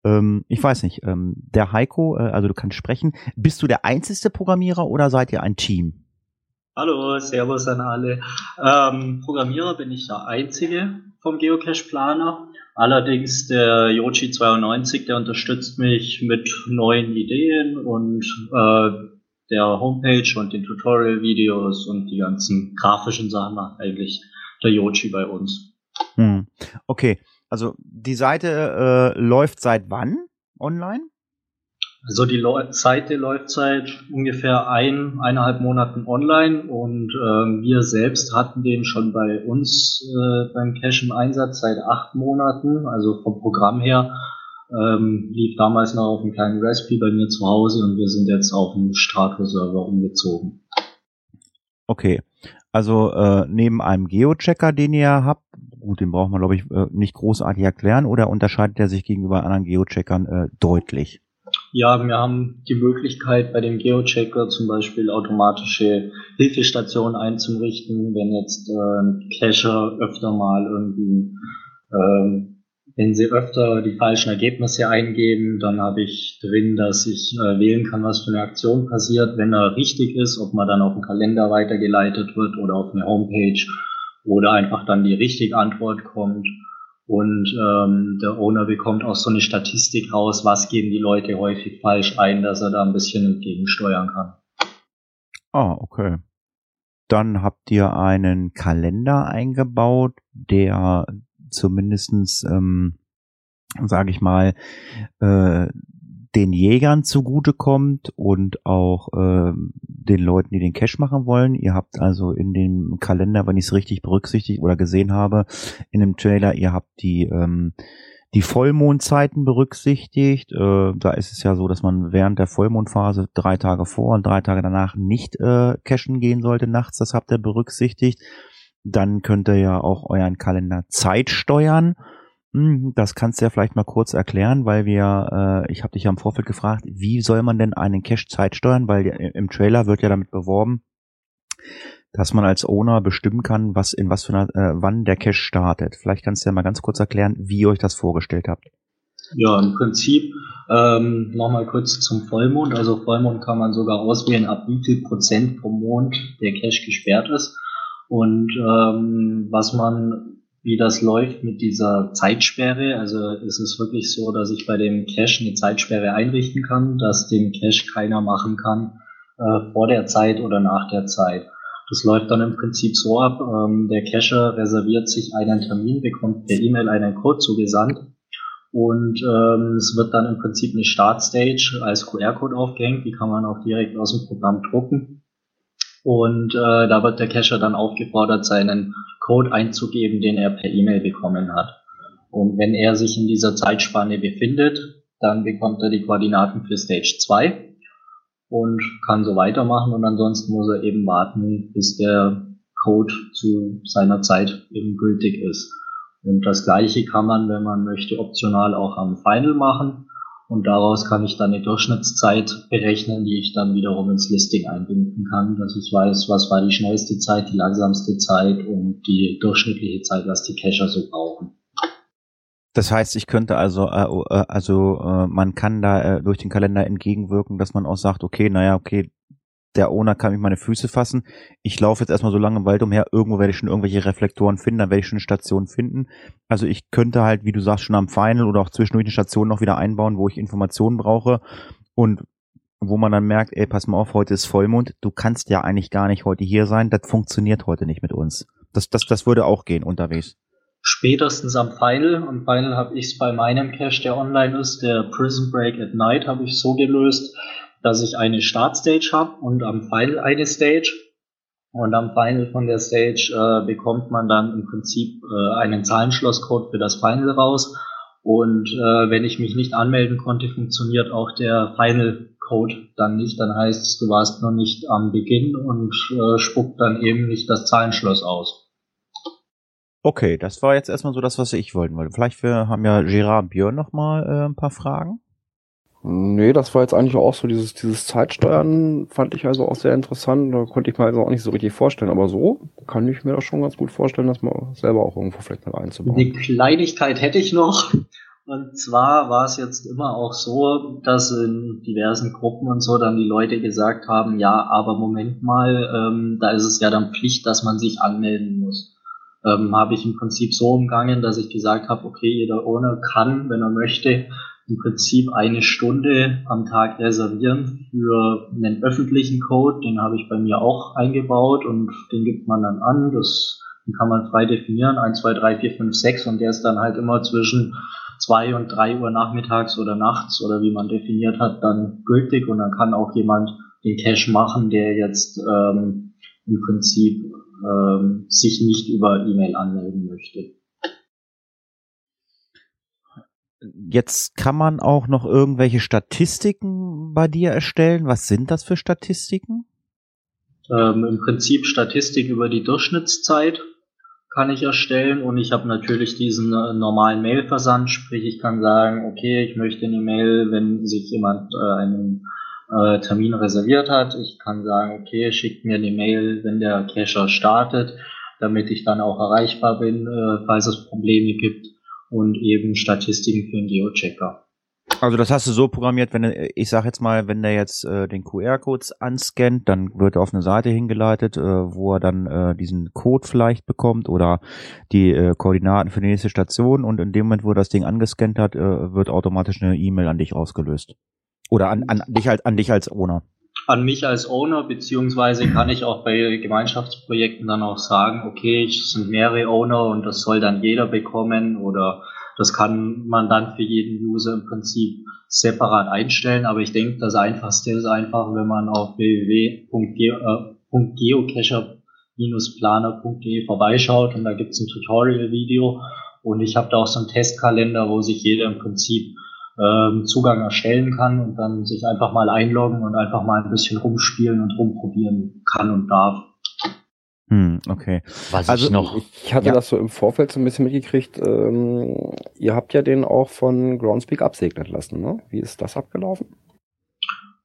ähm, ich weiß nicht, ähm, der Heiko, also du kannst sprechen. Bist du der einzigste Programmierer oder seid ihr ein Team? Hallo, Servus an alle. Ähm, Programmierer bin ich der Einzige vom Geocache-Planer. Allerdings der Yoshi92, der unterstützt mich mit neuen Ideen und äh, der Homepage und den Tutorial-Videos und die ganzen grafischen Sachen macht eigentlich der Yoshi bei uns. Hm. Okay, also die Seite äh, läuft seit wann online? Also die Seite läuft seit ungefähr ein, eineinhalb Monaten online und ähm, wir selbst hatten den schon bei uns äh, beim Cache im Einsatz seit acht Monaten. Also vom Programm her ähm, lief damals noch auf einem kleinen Raspberry bei mir zu Hause und wir sind jetzt auf den Strato-Server umgezogen. Okay, also äh, neben einem Geochecker, den ihr habt, gut, den braucht man glaube ich äh, nicht großartig erklären, oder unterscheidet er sich gegenüber anderen Geocheckern äh, deutlich? Ja, wir haben die Möglichkeit bei dem Geochecker zum Beispiel automatische Hilfestationen einzurichten, wenn jetzt äh, Cacher öfter mal irgendwie, ähm, wenn sie öfter die falschen Ergebnisse eingeben, dann habe ich drin, dass ich äh, wählen kann, was für eine Aktion passiert, wenn er richtig ist, ob man dann auf den Kalender weitergeleitet wird oder auf eine Homepage oder einfach dann die richtige Antwort kommt. Und ähm, der Owner bekommt auch so eine Statistik raus, was geben die Leute häufig falsch ein, dass er da ein bisschen entgegensteuern kann. Ah, okay. Dann habt ihr einen Kalender eingebaut, der zumindestens, ähm, sage ich mal, äh, den Jägern zugutekommt und auch äh, den Leuten, die den Cash machen wollen. Ihr habt also in dem Kalender, wenn ich es richtig berücksichtigt oder gesehen habe, in dem Trailer, ihr habt die ähm, die Vollmondzeiten berücksichtigt. Äh, da ist es ja so, dass man während der Vollmondphase drei Tage vor und drei Tage danach nicht äh, cashen gehen sollte nachts. Das habt ihr berücksichtigt. Dann könnt ihr ja auch euren Kalender Zeit steuern. Hm, das kannst du ja vielleicht mal kurz erklären, weil wir, äh, ich habe dich ja im Vorfeld gefragt, wie soll man denn einen Cache Zeit steuern? Weil im Trailer wird ja damit beworben, dass man als Owner bestimmen kann, was in was für einer, äh, wann der Cache startet. Vielleicht kannst du ja mal ganz kurz erklären, wie ihr euch das vorgestellt habt. Ja, im Prinzip ähm, nochmal kurz zum Vollmond. Also Vollmond kann man sogar auswählen, ab wie viel Prozent pro Mond der Cache gesperrt ist. Und ähm, was man, wie das läuft mit dieser Zeitsperre, also ist es wirklich so, dass ich bei dem Cache eine Zeitsperre einrichten kann, dass den Cache keiner machen kann äh, vor der Zeit oder nach der Zeit. Das läuft dann im Prinzip so ab, ähm, der Cacher reserviert sich einen Termin, bekommt per E-Mail einen Code zugesandt und ähm, es wird dann im Prinzip eine Startstage als QR-Code aufgehängt, die kann man auch direkt aus dem Programm drucken. Und äh, da wird der Cacher dann aufgefordert, seinen Code einzugeben, den er per E-Mail bekommen hat. Und wenn er sich in dieser Zeitspanne befindet, dann bekommt er die Koordinaten für Stage 2 und kann so weitermachen und ansonsten muss er eben warten, bis der Code zu seiner Zeit eben gültig ist. Und das gleiche kann man, wenn man möchte, optional auch am Final machen. Und daraus kann ich dann eine Durchschnittszeit berechnen, die ich dann wiederum ins Listing einbinden kann, dass ich weiß, was war die schnellste Zeit, die langsamste Zeit und die durchschnittliche Zeit, was die Cacher so brauchen. Das heißt, ich könnte also, äh, äh, also äh, man kann da durch den Kalender entgegenwirken, dass man auch sagt, okay, naja, okay, der Owner kann mich meine Füße fassen. Ich laufe jetzt erstmal so lange im Wald umher, irgendwo werde ich schon irgendwelche Reflektoren finden, dann werde ich schon eine Station finden. Also ich könnte halt, wie du sagst, schon am Final oder auch zwischendurch eine Station noch wieder einbauen, wo ich Informationen brauche und wo man dann merkt, ey, pass mal auf, heute ist Vollmond, du kannst ja eigentlich gar nicht heute hier sein, das funktioniert heute nicht mit uns. Das, das, das würde auch gehen unterwegs spätestens am Final. Am Final habe ich es bei meinem Cache, der online ist, der Prison Break at Night, habe ich so gelöst, dass ich eine Startstage habe und am Final eine Stage. Und am Final von der Stage äh, bekommt man dann im Prinzip äh, einen Zahlenschlosscode für das Final raus. Und äh, wenn ich mich nicht anmelden konnte, funktioniert auch der Final Code dann nicht. Dann heißt es, du warst noch nicht am Beginn und äh, spuckt dann eben nicht das Zahlenschloss aus. Okay, das war jetzt erstmal so das, was ich wollte. Vielleicht wir haben ja Gerard Björn noch mal äh, ein paar Fragen. Nee, das war jetzt eigentlich auch so, dieses, dieses Zeitsteuern fand ich also auch sehr interessant. Da konnte ich mir also auch nicht so richtig vorstellen. Aber so kann ich mir das schon ganz gut vorstellen, dass man selber auch irgendwo vielleicht mal einzubauen. Die Kleinigkeit hätte ich noch. Und zwar war es jetzt immer auch so, dass in diversen Gruppen und so dann die Leute gesagt haben, ja, aber Moment mal, ähm, da ist es ja dann Pflicht, dass man sich anmelden muss ähm, habe ich im Prinzip so umgangen, dass ich gesagt habe, okay, jeder Owner kann, wenn er möchte, im Prinzip eine Stunde am Tag reservieren für einen öffentlichen Code. Den habe ich bei mir auch eingebaut und den gibt man dann an. Das kann man frei definieren, 1, 2, 3, 4, 5, 6 und der ist dann halt immer zwischen 2 und 3 Uhr nachmittags oder nachts oder wie man definiert hat, dann gültig und dann kann auch jemand den Cache machen, der jetzt ähm, im Prinzip ähm, sich nicht über E-Mail anmelden möchte. Jetzt kann man auch noch irgendwelche Statistiken bei dir erstellen. Was sind das für Statistiken? Ähm, Im Prinzip Statistik über die Durchschnittszeit kann ich erstellen und ich habe natürlich diesen äh, normalen Mailversand, sprich ich kann sagen, okay, ich möchte eine Mail, wenn sich jemand äh, einen äh, Termin reserviert hat. Ich kann sagen, okay, schickt mir eine Mail, wenn der Cacher startet, damit ich dann auch erreichbar bin, äh, falls es Probleme gibt und eben Statistiken für den Geochecker. Also das hast du so programmiert, wenn ich sage jetzt mal, wenn der jetzt äh, den QR-Code anscannt, dann wird er auf eine Seite hingeleitet, äh, wo er dann äh, diesen Code vielleicht bekommt oder die äh, Koordinaten für die nächste Station und in dem Moment, wo er das Ding angescannt hat, äh, wird automatisch eine E-Mail an dich ausgelöst. Oder an, an, dich, als, an dich als Owner? An mich als Owner, beziehungsweise kann ich auch bei Gemeinschaftsprojekten dann auch sagen, okay, es sind mehrere Owner und das soll dann jeder bekommen oder Das kann man dann für jeden User im Prinzip separat einstellen, aber ich denke, das einfachste ist einfach, wenn man auf www.geocacher-planer.de vorbeischaut und da gibt es ein Tutorial-Video und ich habe da auch so einen Testkalender, wo sich jeder im Prinzip ähm, Zugang erstellen kann und dann sich einfach mal einloggen und einfach mal ein bisschen rumspielen und rumprobieren kann und darf. Hm, okay. Was also, ich noch. Ich hatte ja. das so im Vorfeld so ein bisschen mitgekriegt. Ähm, ihr habt ja den auch von Groundspeak absegnen lassen, ne? Wie ist das abgelaufen?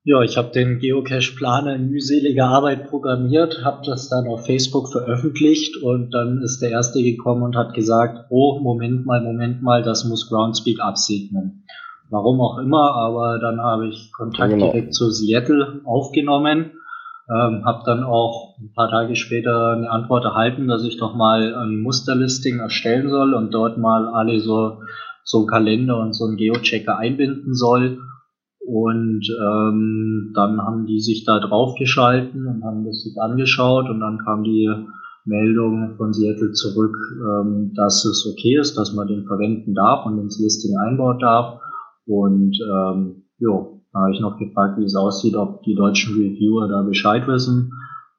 Ja, ich habe den Geocache-Planer in mühseliger Arbeit programmiert, habe das dann auf Facebook veröffentlicht und dann ist der Erste gekommen und hat gesagt, oh, Moment mal, Moment mal, das muss Groundspeak absegnen. Warum auch immer, aber dann habe ich Kontakt genau. direkt zu Seattle aufgenommen ähm, habe dann auch ein paar Tage später eine Antwort erhalten, dass ich doch mal ein Musterlisting erstellen soll und dort mal alle so, so einen Kalender und so einen Geochecker einbinden soll. Und ähm, dann haben die sich da draufgeschalten und haben das sich angeschaut und dann kam die Meldung von Seattle zurück, ähm, dass es okay ist, dass man den verwenden darf und ins Listing einbauen darf. Und ähm, jo, da habe ich noch gefragt, wie es aussieht, ob die deutschen Reviewer da Bescheid wissen.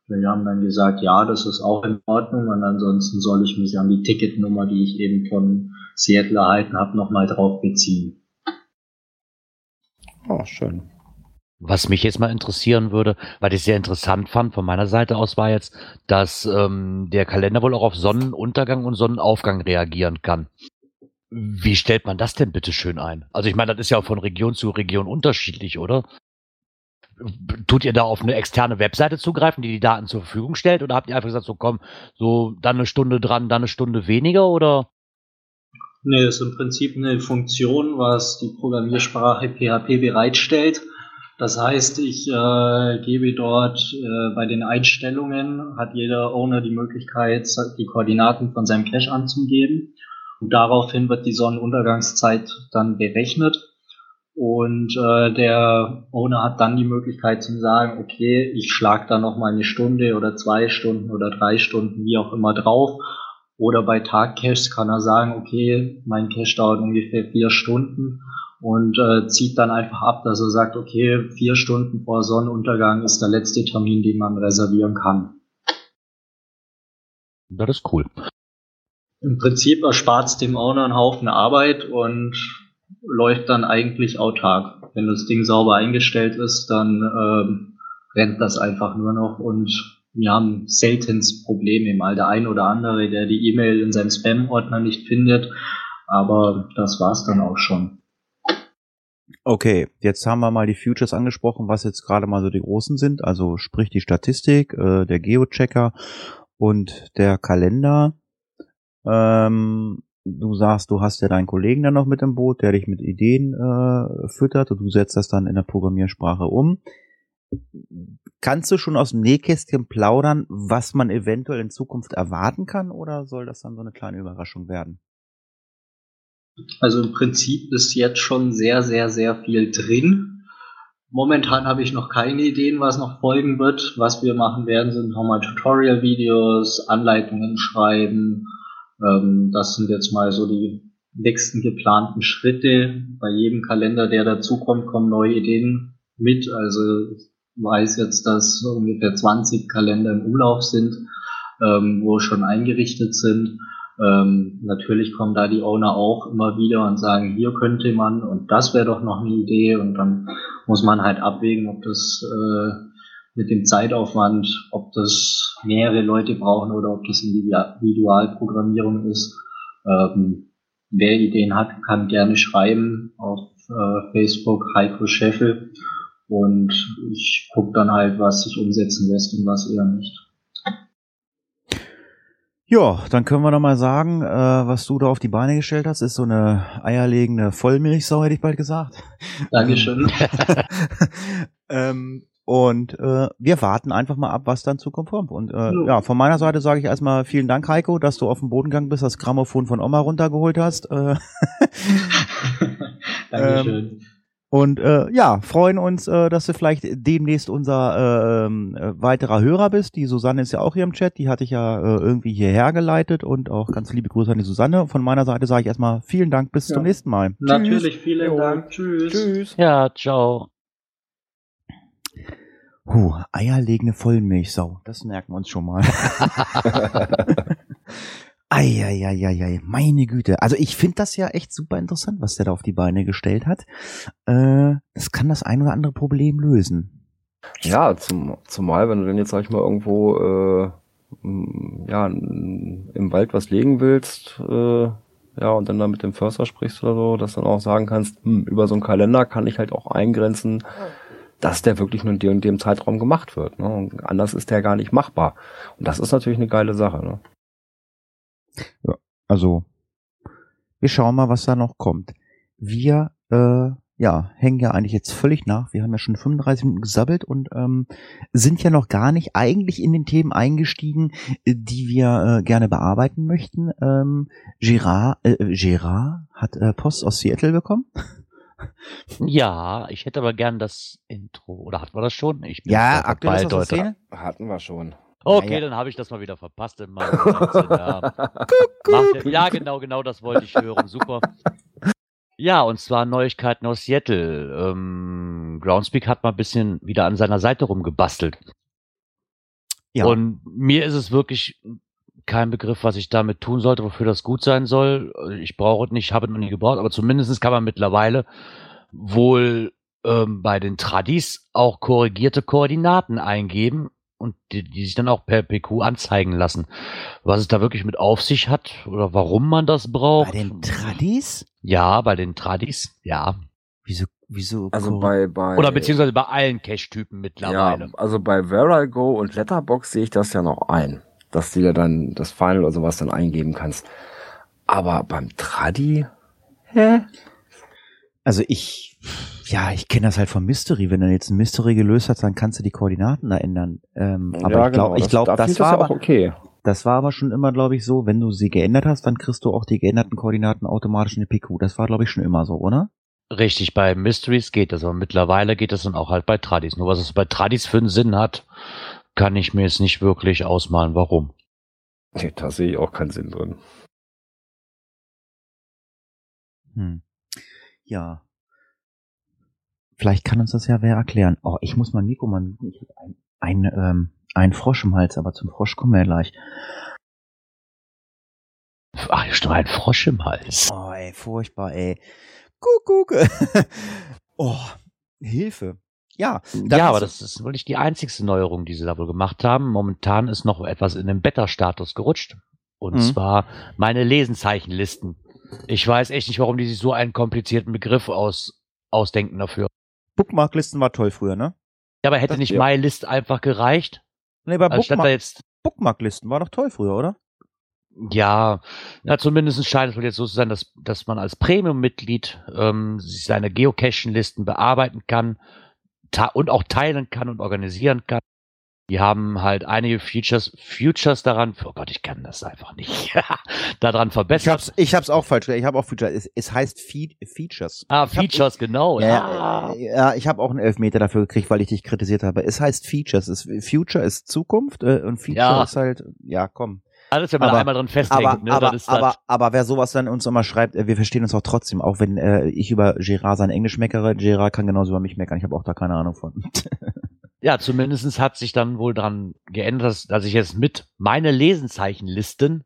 Wir haben dann gesagt, ja, das ist auch in Ordnung und ansonsten soll ich mich an die Ticketnummer, die ich eben von Seattle erhalten habe, nochmal drauf beziehen. Oh, schön. Was mich jetzt mal interessieren würde, weil ich sehr interessant fand von meiner Seite aus, war jetzt, dass ähm, der Kalender wohl auch auf Sonnenuntergang und Sonnenaufgang reagieren kann. Wie stellt man das denn bitte schön ein? Also ich meine, das ist ja von Region zu Region unterschiedlich, oder? Tut ihr da auf eine externe Webseite zugreifen, die die Daten zur Verfügung stellt? Oder habt ihr einfach gesagt, so komm, so dann eine Stunde dran, dann eine Stunde weniger, oder? Nee, das ist im Prinzip eine Funktion, was die Programmiersprache PHP bereitstellt. Das heißt, ich äh, gebe dort äh, bei den Einstellungen, hat jeder Owner die Möglichkeit, die Koordinaten von seinem Cache anzugeben. Und daraufhin wird die Sonnenuntergangszeit dann berechnet. Und äh, der Owner hat dann die Möglichkeit zu sagen, okay, ich schlage da noch mal eine Stunde oder zwei Stunden oder drei Stunden, wie auch immer drauf. Oder bei Tagcaches kann er sagen, okay, mein Cache dauert ungefähr vier Stunden und äh, zieht dann einfach ab, dass er sagt, okay, vier Stunden vor Sonnenuntergang ist der letzte Termin, den man reservieren kann. Das ist cool im Prinzip erspart es dem Owner einen Haufen Arbeit und läuft dann eigentlich autark. Wenn das Ding sauber eingestellt ist, dann ähm, rennt das einfach nur noch und wir haben seltenst Probleme. Mal der ein oder andere, der die E-Mail in seinem Spam-Ordner nicht findet, aber das war's dann auch schon. Okay, jetzt haben wir mal die Futures angesprochen, was jetzt gerade mal so die großen sind, also sprich die Statistik, äh, der Geochecker und der Kalender. Ähm, du sagst, du hast ja deinen Kollegen dann noch mit im Boot, der dich mit Ideen äh, füttert und du setzt das dann in der Programmiersprache um. Kannst du schon aus dem Nähkästchen plaudern, was man eventuell in Zukunft erwarten kann oder soll das dann so eine kleine Überraschung werden? Also im Prinzip ist jetzt schon sehr, sehr, sehr viel drin. Momentan habe ich noch keine Ideen, was noch folgen wird. Was wir machen werden, sind nochmal Tutorial-Videos, Anleitungen schreiben, ähm, das sind jetzt mal so die nächsten geplanten Schritte. Bei jedem Kalender, der dazukommt, kommen neue Ideen mit. Also ich weiß jetzt, dass ungefähr 20 Kalender im Umlauf sind, ähm, wo schon eingerichtet sind. Ähm, natürlich kommen da die Owner auch immer wieder und sagen, hier könnte man und das wäre doch noch eine Idee und dann muss man halt abwägen, ob das äh, mit dem Zeitaufwand, ob das mehrere Leute brauchen oder ob das Individualprogrammierung ist. Ähm, wer Ideen hat, kann gerne schreiben auf äh, Facebook Heiko Scheffel und ich gucke dann halt, was sich umsetzen lässt und was eher nicht. Ja, dann können wir noch mal sagen, äh, was du da auf die Beine gestellt hast, ist so eine eierlegende Vollmilchsau, hätte ich bald gesagt. Dankeschön. ähm, und äh, wir warten einfach mal ab, was dann zukommt. Und äh, ja. ja, von meiner Seite sage ich erstmal vielen Dank, Heiko, dass du auf dem Boden gegangen bist, das Grammophon von Oma runtergeholt hast. Äh, Dankeschön. Ähm, Und äh, ja, freuen uns, äh, dass du vielleicht demnächst unser ähm, äh, weiterer Hörer bist. Die Susanne ist ja auch hier im Chat, die hatte ich ja äh, irgendwie hierher geleitet und auch ganz liebe Grüße an die Susanne. Von meiner Seite sage ich erstmal vielen Dank, bis Ja. zum nächsten Mal. Natürlich, Tschüss. vielen. Dank. Tschüss. Tschüss. Ja, ciao. Huh, eierlegende Vollmilchsau, das merken wir uns schon mal. Eieieiei, meine Güte. Also ich finde das ja echt super interessant, was der da auf die Beine gestellt hat. Äh, das kann das ein oder andere Problem lösen. Ja, zum, zumal, wenn du denn jetzt, sag ich mal, irgendwo äh, ja, im Wald was legen willst, äh, ja, und dann da mit dem Förster sprichst oder so, dass du dann auch sagen kannst, hm, über so einen Kalender kann ich halt auch eingrenzen, dass der wirklich nur in dem und dem Zeitraum gemacht wird. Ne? Und anders ist der gar nicht machbar. Und das ist natürlich eine geile Sache. Ne? Also, wir schauen mal, was da noch kommt. Wir, äh, ja, hängen ja eigentlich jetzt völlig nach. Wir haben ja schon 35 Minuten gesabbelt und ähm, sind ja noch gar nicht eigentlich in den Themen eingestiegen, äh, die wir äh, gerne bearbeiten möchten. Ähm, Gerard, äh, Gerard hat äh, Post aus Seattle bekommen. Ja, ich hätte aber gern das Intro. Oder hatten wir das schon? Ich bin Ja, aktuell ist das. Szene. Hatten wir schon. Okay, Naja. dann habe ich das mal wieder verpasst in meinem 19, ja. Macht ja, ja, genau, genau, das wollte ich hören. Super. Ja, und zwar Neuigkeiten aus Seattle. Ähm, Groundspeak hat mal ein bisschen wieder an seiner Seite rumgebastelt. Ja. Und mir ist es wirklich kein Begriff, was ich damit tun sollte, wofür das gut sein soll. Ich brauche es nicht, habe es noch nie gebraucht, aber zumindest kann man mittlerweile wohl ähm, bei den Tradis auch korrigierte Koordinaten eingeben und die, die sich dann auch per PQ anzeigen lassen. Was es da wirklich mit auf sich hat oder warum man das braucht. Bei den Tradis? ja, bei den Tradis, ja. Wieso, wieso? Also bei, bei Oder beziehungsweise bei allen Cache-Typen mittlerweile. Ja, also bei Where I Go und Letterbox sehe ich das ja noch ein, dass du dir dann das Final oder sowas dann eingeben kannst. Aber beim Tradi, hä? Also ich, ja, ich kenne das halt vom Mystery. Wenn du jetzt ein Mystery gelöst hast, dann kannst du die Koordinaten da ändern. Ähm, aber ja, ich glaube, ich glaube, da das, fiel war ja aber, auch okay. das war aber schon immer, glaube ich, so, wenn du sie geändert hast, dann kriegst du auch die geänderten Koordinaten automatisch in die PQ. Das war, glaube ich, schon immer so, oder? Richtig, bei Mysteries geht das, aber mittlerweile geht das dann auch halt bei Tradis. Nur was es bei Tradis für einen Sinn hat, kann ich mir jetzt nicht wirklich ausmalen, warum. Nee, da sehe ich auch keinen Sinn drin. Hm. Ja. Vielleicht kann uns das ja wer erklären. Oh, ich muss mal Nico mal mieten. Ich habe ein, ein, ähm, ein Frosch im Hals, aber zum Frosch kommen wir ja gleich. Ach, hier stimmt ein Frosch im Hals. Oh, ey, furchtbar, ey. Kuckuck. oh, Hilfe. Ja, ja, aber das ist wohl nicht die einzigste Neuerung, die sie da wohl gemacht haben. Momentan ist noch etwas in den Beta-Status gerutscht. Und Mhm. zwar meine Lesenzeichenlisten. Ich weiß echt nicht, warum die sich so einen komplizierten Begriff aus, ausdenken dafür. Bookmarklisten war toll früher, ne? Ja, aber hätte Das- nicht ja. MyList einfach gereicht? Nee, bei Bookmark jetzt Bookmarklisten war doch toll früher, oder? Ja, ja zumindest scheint es wohl jetzt so zu sein, dass, dass man als Premium-Mitglied ähm, seine Geocaching-Listen bearbeiten kann und auch teilen kann und organisieren kann. Die haben halt einige Features, Futures daran, oh Gott, ich kann das einfach nicht, daran Ich verbessert. hab's, ich hab's auch falsch. Ich habe auch Features. Es, es heißt Feed, Features. ah, Ich hab- Features, genau. Ja, Ja, ja, ich habe auch einen Elfmeter dafür gekriegt, weil ich dich kritisiert habe. Es heißt Features. Es, Future ist Zukunft äh, und Feature Ja. ist halt, ja, komm. Alles, wenn man aber- einmal dran festhängt, Aber, ne, aber, aber, aber wer sowas dann uns immer schreibt, äh, wir verstehen uns auch trotzdem, auch wenn äh, ich über Gerard sein Englisch meckere, Gerard kann genauso über mich meckern. Ich habe auch da keine Ahnung von. Ja, zumindestens hat sich dann wohl dran geändert, dass, dass ich jetzt mit meine Lesenzeichenlisten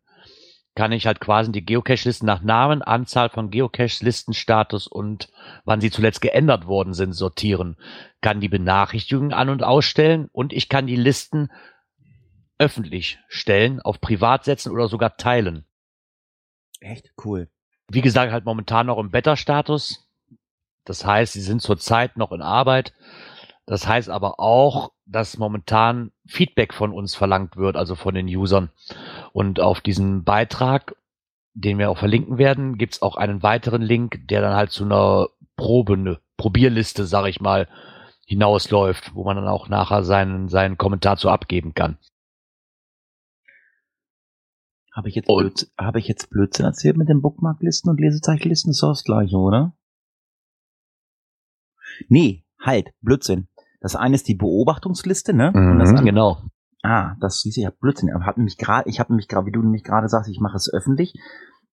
kann ich halt quasi die Geocache-Listen nach Namen, Anzahl von Geocaches, Listenstatus und wann sie zuletzt geändert worden sind, sortieren. Kann die Benachrichtigungen an- und ausstellen und ich kann die Listen öffentlich stellen, auf privat setzen oder sogar teilen. Echt cool. Wie gesagt, halt momentan noch im Beta-Status. Das heißt, sie sind zurzeit noch in Arbeit. Das heißt aber auch, dass momentan Feedback von uns verlangt wird, also von den Usern. Und auf diesen Beitrag, den wir auch verlinken werden, gibt's auch einen weiteren Link, der dann halt zu einer Probe, eine Probierliste, sag ich mal, hinausläuft, wo man dann auch nachher seinen, seinen Kommentar zu abgeben kann. Habe ich jetzt Blödsinn, habe ich jetzt Blödsinn erzählt mit den Bookmarklisten und Lesezeichenlisten? Ist doch das gleiche, oder? Nee, halt, Blödsinn. Das eine ist die Beobachtungsliste, ne? Mhm, Und das andere, genau. Ah, das siehst du, ich hab Blödsinn. Ich habe nämlich gerade, ich habe nämlich gerade, wie du nämlich gerade sagst, ich mache es öffentlich.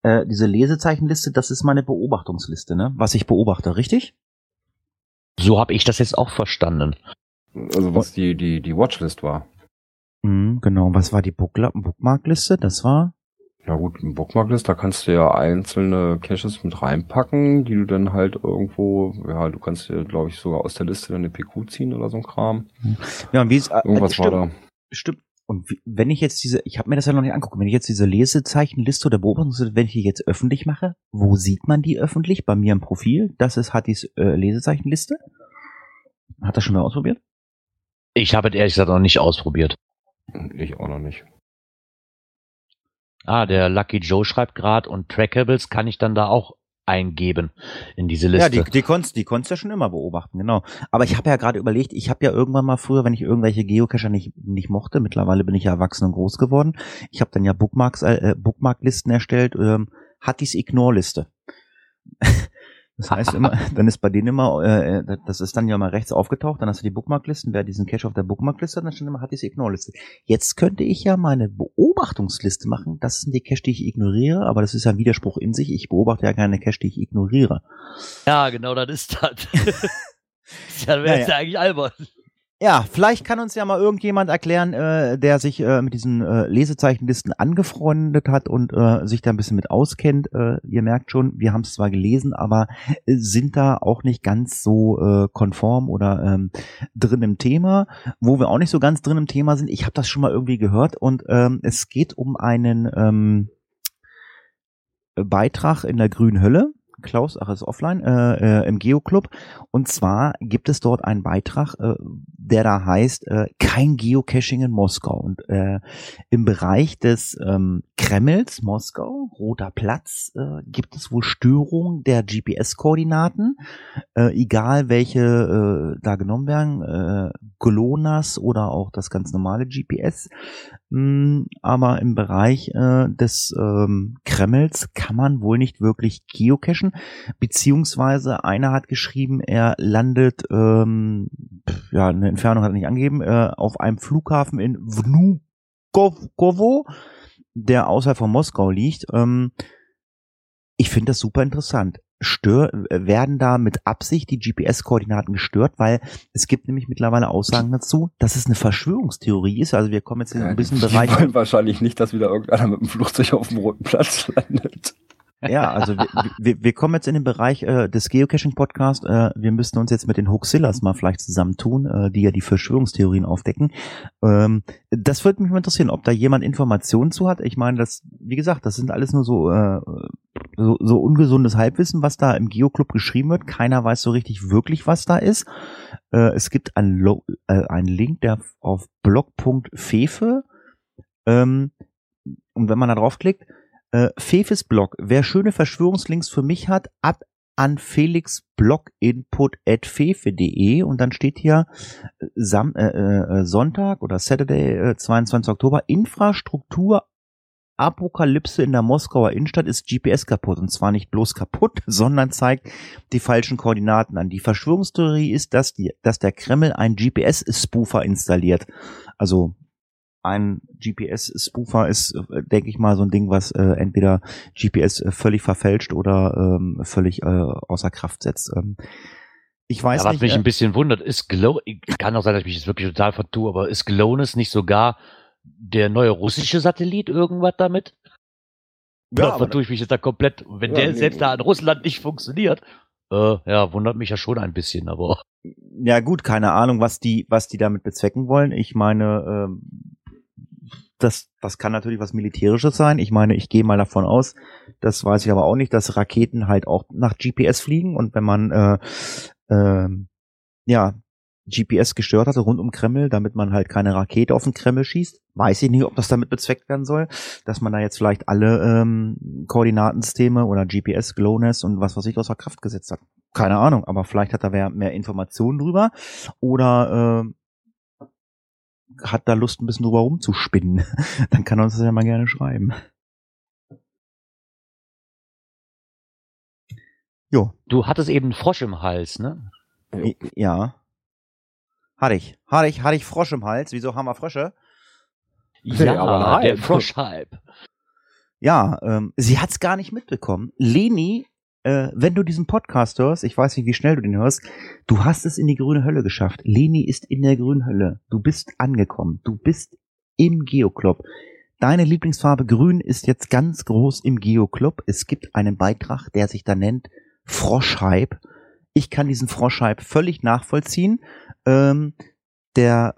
Äh, diese Lesezeichenliste, das ist meine Beobachtungsliste, ne? Was ich beobachte, richtig? So habe ich das jetzt auch verstanden. Also was die, die, die Watchlist war. Mhm, genau. Was war die Bookmarkliste? Das war. Ja gut, ein Bookmarklist, da kannst du ja einzelne Caches mit reinpacken, die du dann halt irgendwo, ja, du kannst dir, glaube ich, sogar aus der Liste dann eine PQ ziehen oder so ein Kram. Ja, und wie ist, äh, Irgendwas stimmt, war da. Stimmt. Und wie, wenn ich jetzt diese, ich habe mir das ja noch nicht angeguckt, wenn ich jetzt diese Lesezeichenliste oder Beobachtungsliste, wenn ich die jetzt öffentlich mache, wo sieht man die öffentlich? Bei mir im Profil. Das ist Hattis äh, Lesezeichenliste. Hat das schon mal ausprobiert? Ich habe es ehrlich gesagt noch nicht ausprobiert. Ich auch noch nicht. Ah, der Lucky Joe schreibt gerade und Trackables kann ich dann da auch eingeben in diese Ja, Liste. die, die konntest die konntest ja schon immer beobachten, genau. Aber ich habe ja gerade überlegt, ich habe ja irgendwann mal früher, wenn ich irgendwelche Geocacher nicht, nicht mochte, mittlerweile bin ich ja erwachsen und groß geworden, ich habe dann ja Bookmarks, äh, Bookmarklisten erstellt, ähm, Hattis Ignore-Liste. Das heißt immer, dann ist bei denen immer, äh, das ist dann ja mal rechts aufgetaucht, dann hast du die Bookmarklisten, wer diesen Cache auf der Bookmarkliste hat, dann stand immer Hattis Ignore-Liste. Jetzt könnte ich ja meine Beobachtungsliste machen, das sind die Cache, die ich ignoriere, aber das ist ja ein Widerspruch in sich, ich beobachte ja keine Cache, die ich ignoriere. ja, genau, das ist das. ja, wäre Ja, ja eigentlich albern. Ja, vielleicht kann uns ja mal irgendjemand erklären, äh, der sich äh, mit diesen äh, Lesezeichenlisten angefreundet hat und äh, sich da ein bisschen mit auskennt. Äh, ihr merkt schon, wir haben es zwar gelesen, aber äh, sind da auch nicht ganz so äh, konform oder ähm, drin im Thema. Wo wir auch nicht so ganz drin im Thema sind, ich habe das schon mal irgendwie gehört und ähm, es geht um einen ähm, Beitrag in der grünen Hölle. Klaus, ach, ist offline, äh, äh, im Geoclub. Und zwar gibt es dort einen Beitrag, äh, der da heißt, äh, kein Geocaching in Moskau. Und äh, im Bereich des ähm, Kremls, Moskau, Roter Platz, äh, gibt es wohl Störungen der GPS-Koordinaten, äh, egal welche äh, da genommen werden, äh, GLONASS oder auch das ganz normale GPS. Mm, aber im Bereich äh, des ähm, Kremls kann man wohl nicht wirklich geocachen, beziehungsweise einer hat geschrieben, er landet, ähm, ja, eine Entfernung hat er nicht angegeben, äh, auf einem Flughafen in Vnukovo, der außerhalb von Moskau liegt. Ähm, ich finde das super interessant. Stör, werden da mit Absicht die GPS-Koordinaten gestört, weil es gibt nämlich mittlerweile Aussagen dazu, dass es eine Verschwörungstheorie ist. Also wir kommen jetzt in ein bisschen die Bereich. wollen wahrscheinlich nicht, dass wieder irgendeiner mit dem Flugzeug auf dem roten Platz landet. Ja, also wir, wir, wir kommen jetzt in den Bereich äh, des Geocaching-Podcasts. Äh, wir müssten uns jetzt mit den Hoaxillas mal vielleicht zusammentun, äh, die ja die Verschwörungstheorien aufdecken. Ähm, das würde mich mal interessieren, ob da jemand Informationen zu hat. Ich meine, das, wie gesagt, das sind alles nur so, äh, so, so ungesundes Halbwissen, was da im Geoclub geschrieben wird. Keiner weiß so richtig wirklich, was da ist. Äh, es gibt einen, Lo äh, einen Link, der auf blog.fefe ähm, und wenn man da draufklickt, äh, Fefes Blog. Wer schöne Verschwörungslinks für mich hat, ab an Felix Bloginput@fefe.de und dann steht hier äh, Sam äh, äh, Sonntag oder Saturday äh, 22. Oktober Infrastruktur Apokalypse in der Moskauer Innenstadt ist GPS kaputt und zwar nicht bloß kaputt, sondern zeigt die falschen Koordinaten an. Die Verschwörungstheorie ist, dass die dass der Kreml einen GPS Spoofer installiert. Also ein GPS-Spoofer ist, äh, denke ich mal, so ein Ding, was äh, entweder GPS äh, völlig verfälscht oder ähm, völlig äh, außer Kraft setzt. Ähm, ich weiß Ja, was nicht. mich äh, ein bisschen wundert, ist Glow, kann auch sein, dass ich mich jetzt wirklich total vertue, aber ist GLONASS nicht sogar der neue russische Satellit irgendwas damit? ja, aber, vertue ich mich jetzt da komplett? Wenn Ja, der nee, selbst da in Russland nicht funktioniert, äh, ja, wundert mich ja schon ein bisschen, aber ja gut, keine Ahnung, was die, was die damit bezwecken wollen. Ich meine, ähm, das, das kann natürlich was Militärisches sein. Ich meine, ich gehe mal davon aus, das weiß ich aber auch nicht, dass Raketen halt auch nach GPS fliegen und wenn man äh, ähm, ja GPS gestört hatte rund um Kreml, damit man halt keine Rakete auf den Kreml schießt. Weiß ich nicht, ob das damit bezweckt werden soll, dass man da jetzt vielleicht alle ähm, Koordinatensysteme oder GPS, GLONASS und was weiß ich außer Kraft gesetzt hat. Keine Ahnung, aber vielleicht hat da wer mehr Informationen drüber oder ähm, hat da Lust, ein bisschen drüber rumzuspinnen. Dann kann er uns das ja mal gerne schreiben. Jo, du hattest eben einen Frosch im Hals, ne? Ja. Hatte ich. Hatte ich, hatte ich Frosch im Hals. Wieso haben wir Frösche? Ja, aber der nein. Froschhype. Ja, ähm, sie hat's gar nicht mitbekommen. Leni, äh, wenn du diesen Podcast hörst, ich weiß nicht, wie schnell du den hörst, du hast es in die grüne Hölle geschafft. Leni ist in der grünen Hölle. Du bist angekommen. Du bist im Geoclub. Deine Lieblingsfarbe grün ist jetzt ganz groß im Geoclub. Es gibt einen Beitrag, der sich da nennt Froschhype. Ich kann diesen Froschhype völlig nachvollziehen. Ähm, der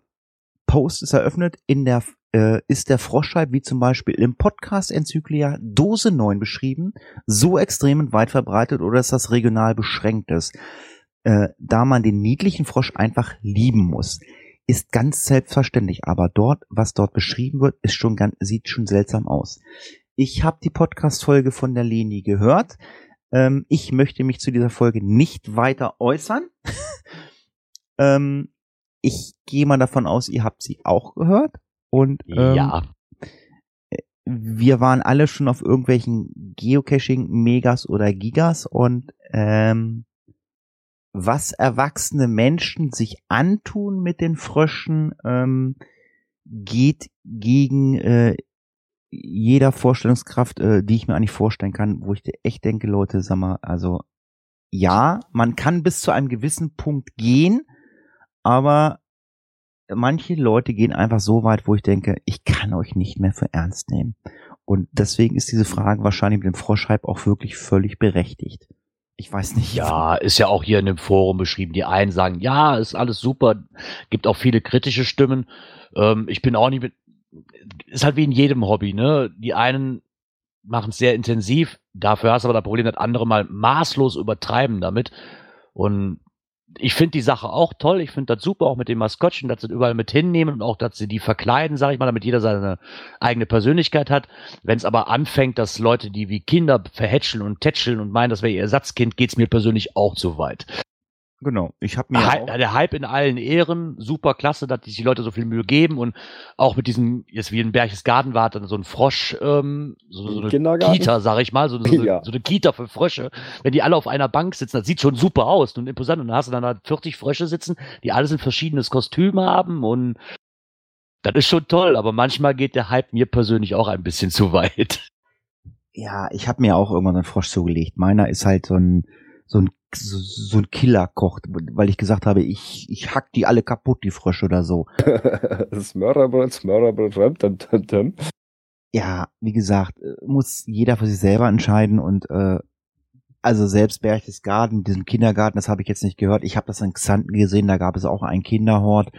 Post ist eröffnet. In der äh, ist der Froschhype, wie zum Beispiel im Podcast Enzyklia Dose 9 beschrieben, so extrem und weit verbreitet oder ist das regional beschränktes? Äh, da man den niedlichen Frosch einfach lieben muss, ist ganz selbstverständlich. Aber dort, was dort beschrieben wird, ist schon ganz, sieht schon seltsam aus. Ich habe die Podcast-Folge von der Leni gehört. Ähm, ich möchte mich zu dieser Folge nicht weiter äußern. ähm, ich gehe mal davon aus, ihr habt sie auch gehört. Und ähm, Ja. wir waren alle schon auf irgendwelchen Geocaching-Megas oder Gigas und ähm, was erwachsene Menschen sich antun mit den Fröschen, ähm, geht gegen äh, jeder Vorstellungskraft, äh, die ich mir eigentlich vorstellen kann, wo ich echt denke, Leute, sag mal, also ja, man kann bis zu einem gewissen Punkt gehen, aber manche Leute gehen einfach so weit, wo ich denke, ich kann euch nicht mehr für ernst nehmen. Und deswegen ist diese Frage wahrscheinlich mit dem Froschhype auch wirklich völlig berechtigt. Ich weiß nicht. Ja, ist ja auch hier in dem Forum beschrieben. Die einen sagen, ja, ist alles super. Gibt auch viele kritische Stimmen. Ähm, ich bin auch nicht mit, ist halt wie in jedem Hobby, ne? Die einen machen es sehr intensiv. Dafür hast du aber das Problem, dass andere mal maßlos übertreiben damit. Und ich finde die Sache auch toll. Ich finde das super, auch mit den Maskottchen, dass sie überall mit hinnehmen und auch, dass sie die verkleiden, sage ich mal, damit jeder seine eigene Persönlichkeit hat. Wenn es aber anfängt, dass Leute die wie Kinder verhätscheln und tätscheln und meinen, das wäre ihr Ersatzkind, geht's mir persönlich auch zu weit. Genau. Ich habe mir Hy auch, der Hype in allen Ehren, super klasse, dass sich die Leute so viel Mühe geben und auch mit diesem, jetzt wie in Berchtesgaden war, dann so ein Frosch, ähm, so, so eine? Kita, sag ich mal, so, so, so, Ja. so eine Kita für Frösche. Wenn die alle auf einer Bank sitzen, das sieht schon super aus und imposant und dann hast du dann halt 40 Frösche sitzen, die alles ein verschiedenes Kostüm haben und das ist schon toll, aber manchmal geht der Hype mir persönlich auch ein bisschen zu weit. ja, ich habe mir auch irgendwann einen Frosch zugelegt. Meiner ist halt so ein so ein so, so ein Killerkoch, weil ich gesagt habe, ich ich hack die alle kaputt, die Frösche oder so. Smörrebröt, Smörrebröt, rum, tum, tum, tum. Ja, wie gesagt, äh, muss jeder für sich selber entscheiden und äh, also selbst Berchtesgaden, mit diesem Kindergarten, das habe ich jetzt nicht gehört. Ich habe das in Xanten gesehen, da gab es auch einen Kinderhort.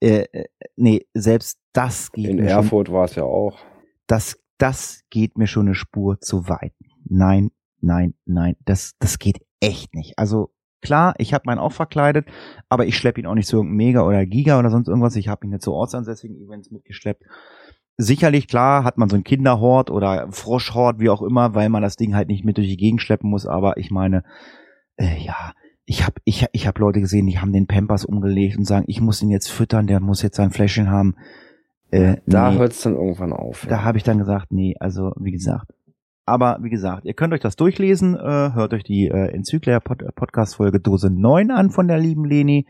Äh, äh, nee, selbst das geht In mir schon Erfurt war es ja auch. das, das geht mir schon eine Spur zu weit. Nein, nein, nein, das, das geht echt nicht. Also klar, ich habe meinen auch verkleidet, aber ich schleppe ihn auch nicht zu irgendeinem Mega oder Giga oder sonst irgendwas. Ich habe ihn nicht zu ortsansässigen Events mitgeschleppt. Sicherlich, klar, hat man so einen Kinderhort oder Froschhort, wie auch immer, weil man das Ding halt nicht mit durch die Gegend schleppen muss. Aber ich meine, äh, ja, ich habe ich, ich hab Leute gesehen, die haben den Pampers umgelegt und sagen, ich muss ihn jetzt füttern, der muss jetzt sein Fläschchen haben. Äh, Da nee. hört es dann irgendwann auf. Da habe ich dann gesagt, nee, also wie gesagt. Aber wie gesagt, ihr könnt euch das durchlesen, äh, hört euch die äh, Enzyklia Pod Podcast Folge Dose 9 an von der lieben Leni.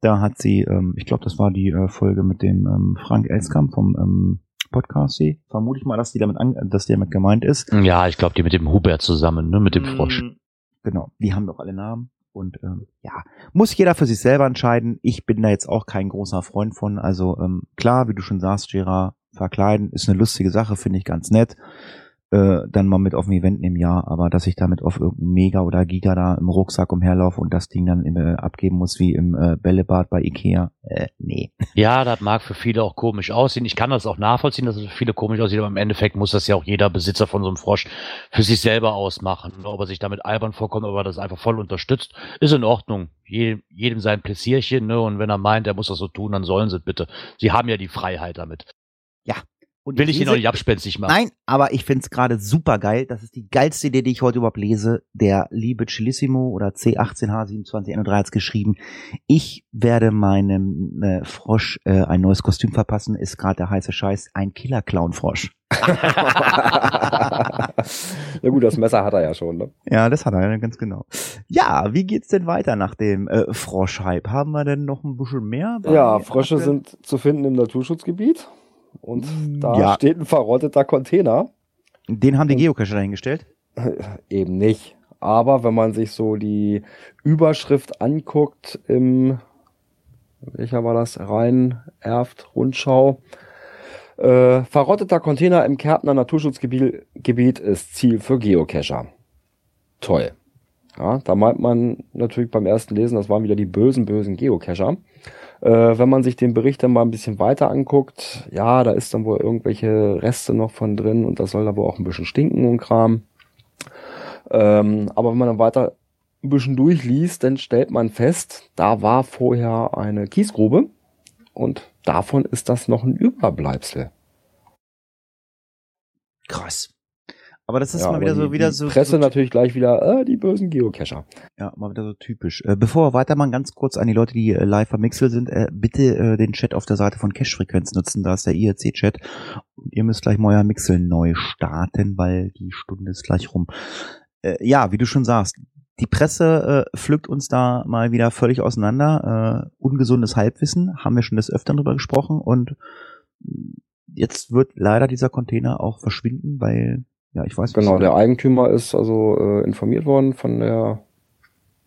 Da hat sie, ähm, ich glaube, das war die äh, Folge mit dem ähm, Frank Elskamp vom ähm, Podcast. Sie. Vermute ich mal, dass die damit an, dass die damit gemeint ist. Ja, ich glaube, die mit dem Hubert zusammen, ne, mit dem Frosch. Mm, Genau, die haben doch alle Namen. Und ähm, ja, muss jeder für sich selber entscheiden. Ich bin da jetzt auch kein großer Freund von. Also ähm, klar, wie du schon sagst, Gerard, verkleiden ist eine lustige Sache, finde ich ganz nett. Äh, dann mal mit auf ein Event im Jahr, aber dass ich damit auf irgendein Mega oder Giga da im Rucksack umherlaufe und das Ding dann äh, abgeben muss wie im äh, Bällebad bei Ikea, äh, nee. Ja, das mag für viele auch komisch aussehen. Ich kann das auch nachvollziehen, dass es für viele komisch aussieht, aber im Endeffekt muss das ja auch jeder Besitzer von so einem Frosch für sich selber ausmachen. Ob er sich damit albern vorkommt, ob er das einfach voll unterstützt, ist in Ordnung. Je, jedem sein Pläsierchen, ne? Und wenn er meint, er muss das so tun, dann sollen sie es bitte. Sie haben ja die Freiheit damit. Und Will ich ihn noch nicht abspenstig machen. Nein, aber ich find's gerade super geil. Das ist die geilste Idee, die ich heute überhaupt lese. Der liebe Chilissimo oder C18H27N3 hat's geschrieben. Ich werde meinem äh, Frosch äh, ein neues Kostüm verpassen. Ist gerade der heiße Scheiß. Ein Killer-Clown-Frosch. Na gut, das Messer hat er ja schon, ne? Ja, das hat er ganz genau. Ja, wie geht's denn weiter nach dem äh, Froschhype? Haben wir denn noch ein bisschen mehr? Ja, Frösche sind zu finden im Naturschutzgebiet. Und da Ja. steht ein verrotteter Container. Den haben die Geocacher dahingestellt. Eben nicht. Aber wenn man sich so die Überschrift anguckt im, welcher war das? Rhein, Erft, Rundschau. Äh, verrotteter Container im Kärntner Naturschutzgebiet Gebiet ist Ziel für Geocacher. Toll. Ja, da meint man natürlich beim ersten Lesen, das waren wieder die bösen, bösen Geocacher. Äh, wenn man sich den Bericht dann mal ein bisschen weiter anguckt, ja, da ist dann wohl irgendwelche Reste noch von drin und das soll da wohl auch ein bisschen stinken und Kram. Ähm, aber wenn man dann weiter ein bisschen durchliest, dann stellt man fest, da war vorher eine Kiesgrube und davon ist das noch ein Überbleibsel. Krass. Aber das ist Ja, mal wieder so, wieder die so. Presse so, natürlich gleich wieder, äh, die bösen Geocacher. Ja, mal wieder so typisch. Äh, bevor wir weitermachen, ganz kurz an die Leute, die äh, live am Mixel sind, äh, bitte äh, den Chat auf der Seite von Cache-Frequenz nutzen, da ist der IRC-Chat. Und ihr müsst gleich mal euer Mixel neu starten, weil die Stunde ist gleich rum. Äh, ja, wie du schon sagst, die Presse äh, pflückt uns da mal wieder völlig auseinander. Äh, ungesundes Halbwissen, haben wir schon des Öfteren drüber gesprochen und jetzt wird leider dieser Container auch verschwinden, weil, ja, ich weiß nicht. Genau, der Eigentümer ist also äh, informiert worden von der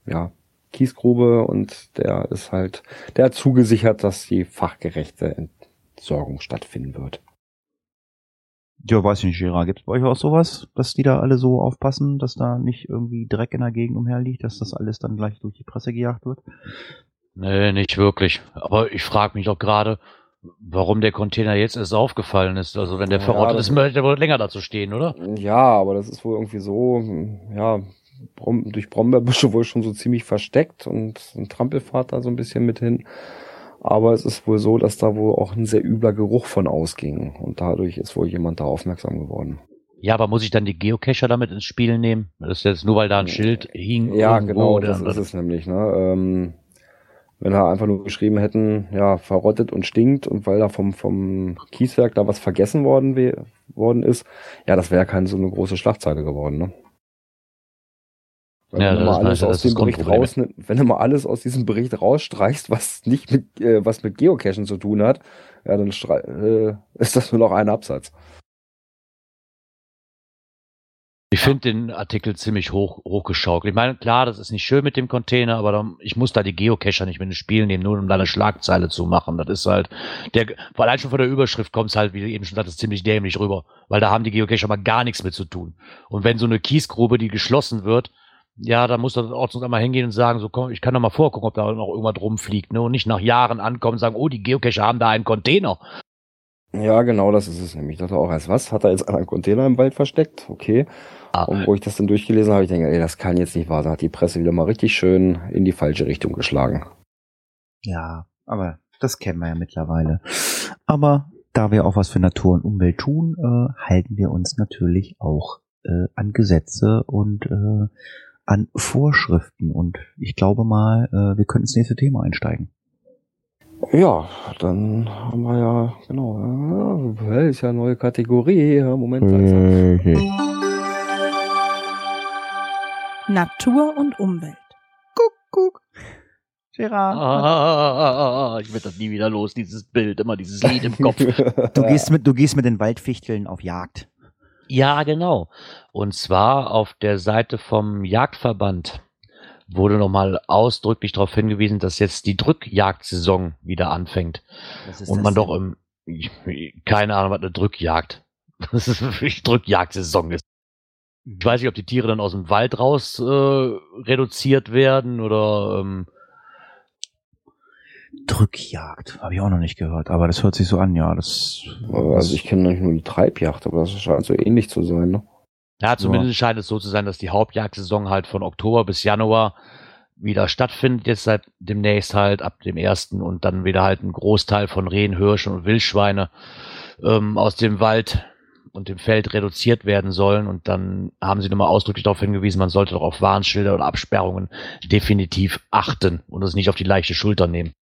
ja, Kiesgrube und der ist halt, der hat zugesichert, dass die fachgerechte Entsorgung stattfinden wird. Ja, weiß ich nicht, Gerard. Gibt es bei euch auch sowas, dass die da alle so aufpassen, dass da nicht irgendwie Dreck in der Gegend umherliegt, dass das alles dann gleich durch die Presse gejagt wird? Nee, nicht wirklich. Aber ich frage mich doch gerade, warum der Container jetzt erst aufgefallen ist. Also wenn der Ja, verrottet ist, möchte er wohl länger dazu stehen, oder? Ja, aber das ist wohl irgendwie so, ja, durch Brombeerbüsche wohl schon so ziemlich versteckt und ein Trampelpfad da so ein bisschen mit hin. Aber es ist wohl so, dass da wohl auch ein sehr übler Geruch von ausging. Und dadurch ist wohl jemand da aufmerksam geworden. Ja, aber muss ich dann die Geocacher damit ins Spiel nehmen? Das ist jetzt nur, weil da ein Schild hing. Ja, genau, das ist es nämlich. Ne? Ähm, wenn er einfach nur geschrieben hätten, ja, verrottet und stinkt und weil da vom, vom Kieswerk da was vergessen worden, we- worden ist, ja, das wäre keine so eine große Schlagzeile geworden. Ne? Weil Ja, wenn du mal alles aus dem Bericht rausnimm, wenn du mal alles aus diesem Bericht rausstreichst, was nicht mit, äh, was mit Geocachen zu tun hat, ja, dann äh, ist das nur noch ein Absatz. Ich finde den Artikel ziemlich hoch, hochgeschaukelt. Ich meine, klar, das ist nicht schön mit dem Container, aber dann, ich muss da die Geocacher nicht mit ins Spiel nehmen, nur um da eine Schlagzeile zu machen. Das ist halt, der, allein schon von der Überschrift kommt es halt, wie du eben schon sagtest, ziemlich dämlich rüber, weil da haben die Geocacher mal gar nichts mit zu tun. Und wenn so eine Kiesgrube, die geschlossen wird, ja, da muss der Ordnungsamt einmal hingehen und sagen, so komm, ich kann doch mal vorgucken, ob da noch irgendwas rumfliegt, ne? Und nicht nach Jahren ankommen und sagen, oh, die Geocacher haben da einen Container. Ja, genau, das ist es nämlich. Ich dachte auch erst, was? Hat er jetzt einen Container im Wald versteckt? Okay. Ah. Und wo ich das dann durchgelesen habe, ich denke, ey, das kann jetzt nicht wahr sein. Hat die Presse wieder mal richtig schön in die falsche Richtung geschlagen. Ja, aber das kennen wir ja mittlerweile. Aber da wir auch was für Natur und Umwelt tun, äh, halten wir uns natürlich auch äh, an Gesetze und äh, an Vorschriften. Und ich glaube mal, äh, wir können ins nächste Thema einsteigen. Ja, dann haben wir ja, genau, ja, ist ja eine neue Kategorie. Ja, Moment. langsam. Natur und Umwelt. Guck, guck. Gerard. Ah, ich werde das nie wieder los, dieses Bild, immer dieses Lied im Kopf. Du gehst mit, du gehst mit den Waldfichteln auf Jagd. Ja, genau. Und zwar auf der Seite vom Jagdverband wurde nochmal ausdrücklich darauf hingewiesen, dass jetzt die Drückjagdsaison wieder anfängt. Und man doch im, keine Ahnung, was eine Drückjagd. Das ist wirklich Drückjagdsaison ist. Ich weiß nicht, ob die Tiere dann aus dem Wald raus äh, reduziert werden oder ähm, Drückjagd. Habe ich auch noch nicht gehört, aber das hört sich so an, ja. Das, Also ich kenne eigentlich nur die Treibjacht, aber das scheint so ähnlich zu sein, ne? Ja, zumindest scheint es so zu sein, dass die Hauptjagdsaison halt von Oktober bis Januar wieder stattfindet, jetzt seit demnächst halt ab dem ersten und dann wieder halt ein Großteil von Rehen, Hirschen und Wildschweine ähm, aus dem Wald und dem Feld reduziert werden sollen und dann haben sie nochmal ausdrücklich darauf hingewiesen, man sollte doch auf Warnschilder oder Absperrungen definitiv achten und es nicht auf die leichte Schulter nehmen.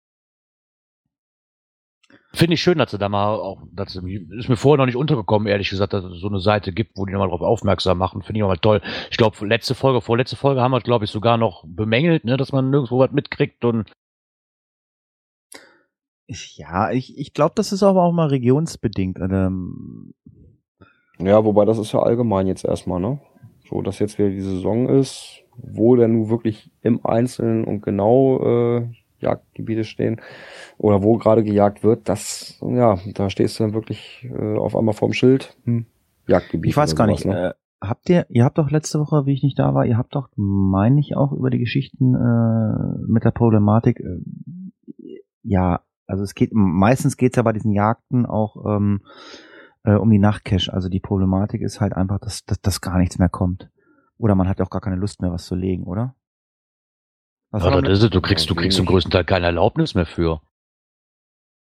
Finde ich schön, dass sie da mal auch, dass ist mir vorher noch nicht untergekommen, ehrlich gesagt, dass es so eine Seite gibt, wo die nochmal drauf aufmerksam machen. Finde ich auch mal toll. Ich glaube, letzte Folge, vorletzte Folge haben wir, glaube ich, sogar noch bemängelt, ne, dass man nirgendwo was mitkriegt und ja, ich, ich glaube, das ist aber auch mal regionsbedingt. Ähm ja, wobei das ist ja allgemein jetzt erstmal, ne? So, dass jetzt wieder die Saison ist, wo denn nun wirklich im Einzelnen und genau äh, Jagdgebiete stehen oder wo gerade gejagt wird, das, ja, da stehst du dann wirklich äh, auf einmal vorm Schild. Hm, Jagdgebiet. Ich weiß gar sowas, nicht. Ne? Äh, habt ihr, ihr habt doch letzte Woche, wie ich nicht da war, ihr habt doch, meine ich, auch über die Geschichten äh, mit der Problematik, äh, ja, also es geht, meistens geht es ja bei diesen Jagden auch ähm, äh, um die Nachtcache. Also die Problematik ist halt einfach, dass, dass, dass gar nichts mehr kommt. Oder man hat auch gar keine Lust mehr, was zu legen, oder? Was ja, das ist es. Du kriegst, du kriegst zum größten Teil keine Erlaubnis mehr für.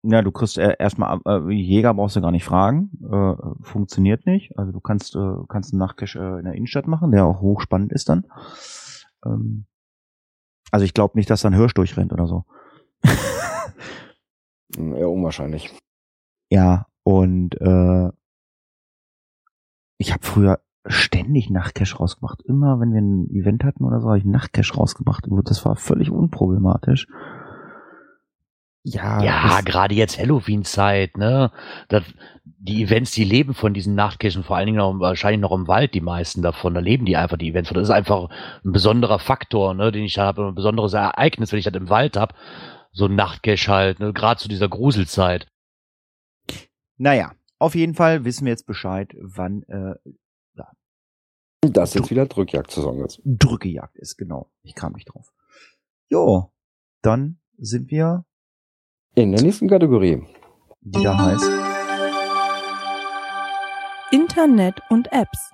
Ja, du kriegst erstmal äh, Jäger brauchst du gar nicht fragen, äh, funktioniert nicht. Also du kannst äh, kannst einen Nachtcache äh, in der Innenstadt machen, der auch hochspannend ist dann. Ähm, also ich glaube nicht, dass da ein Hirsch durchrennt oder so. Eher unwahrscheinlich. Ja, und äh, ich habe früher ständig Nachtcash rausgemacht. Immer wenn wir ein Event hatten oder so, habe ich Nachtcash rausgemacht. Das war völlig unproblematisch. Ja, ja gerade jetzt Halloween-Zeit, ne? Das, die Events, die leben von diesen Nachtcachen, vor allen Dingen noch, wahrscheinlich noch im Wald, die meisten davon. Da leben die einfach, die Events. Das ist einfach ein besonderer Faktor, ne, den ich da habe, ein besonderes Ereignis, wenn ich das im Wald habe. So ein Nachtcache halt, ne? gerade zu dieser Gruselzeit. Naja, auf jeden Fall wissen wir jetzt Bescheid, wann äh, das jetzt wieder Drückjagdsaison ist. Drückejagd ist, genau. Ich kam nicht drauf. Jo, dann sind wir in der nächsten Kategorie. Die da heißt Internet und Apps.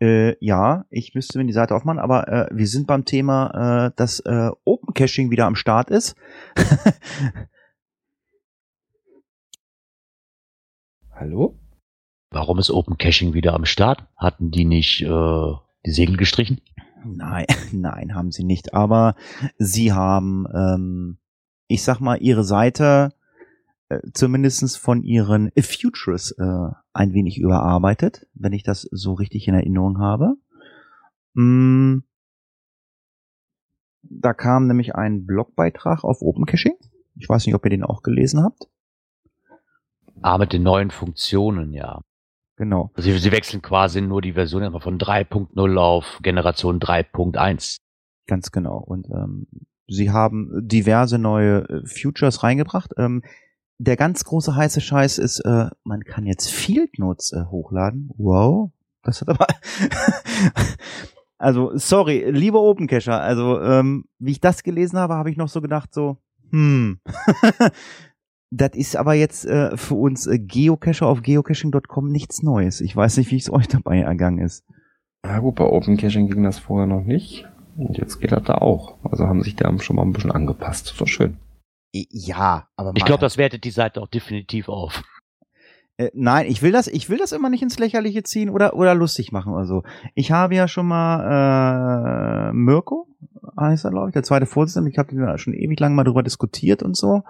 Äh, ja, ich müsste mir die Seite aufmachen, aber äh, wir sind beim Thema, äh, dass äh, Open Caching wieder am Start ist. Hallo? Warum ist Open Caching wieder am Start? Hatten die nicht äh, die Segel gestrichen? Nein, nein, haben sie nicht. Aber sie haben, ähm, ich sag mal, ihre Seite äh, zumindest von ihren Futures äh, ein wenig überarbeitet, wenn ich das so richtig in Erinnerung habe. Mm, da kam nämlich ein Blogbeitrag auf Open Caching. Ich weiß nicht, ob ihr den auch gelesen habt. Ah, mit den neuen Funktionen, ja. Genau. Also sie, sie wechseln quasi nur die Version von 3.0 auf Generation 3.1. Ganz genau. Und ähm, sie haben diverse neue äh, Futures reingebracht. Ähm, der ganz große heiße Scheiß ist, äh, man kann jetzt Field Notes äh, hochladen. Wow. Das hat aber. also, sorry, lieber Open Cacher. Also, ähm, wie ich das gelesen habe, habe ich noch so gedacht, so, hm. Das ist aber jetzt äh, für uns äh, Geocacher auf geocaching.com nichts Neues. Ich weiß nicht, wie es euch dabei ergangen ist. Ja gut, bei Open Caching ging das vorher noch nicht. Und jetzt geht das da auch. Also haben sich da schon mal ein bisschen angepasst. Das ist doch schön. Ja, aber ich glaube, das wertet die Seite auch definitiv auf. Äh, nein, ich will das, ich will das immer nicht ins Lächerliche ziehen oder oder lustig machen oder so. Ich habe ja schon mal äh, Mirko, heißt er glaube ich, der zweite Vorsitzende. Ich habe da schon ewig lang mal drüber diskutiert und so.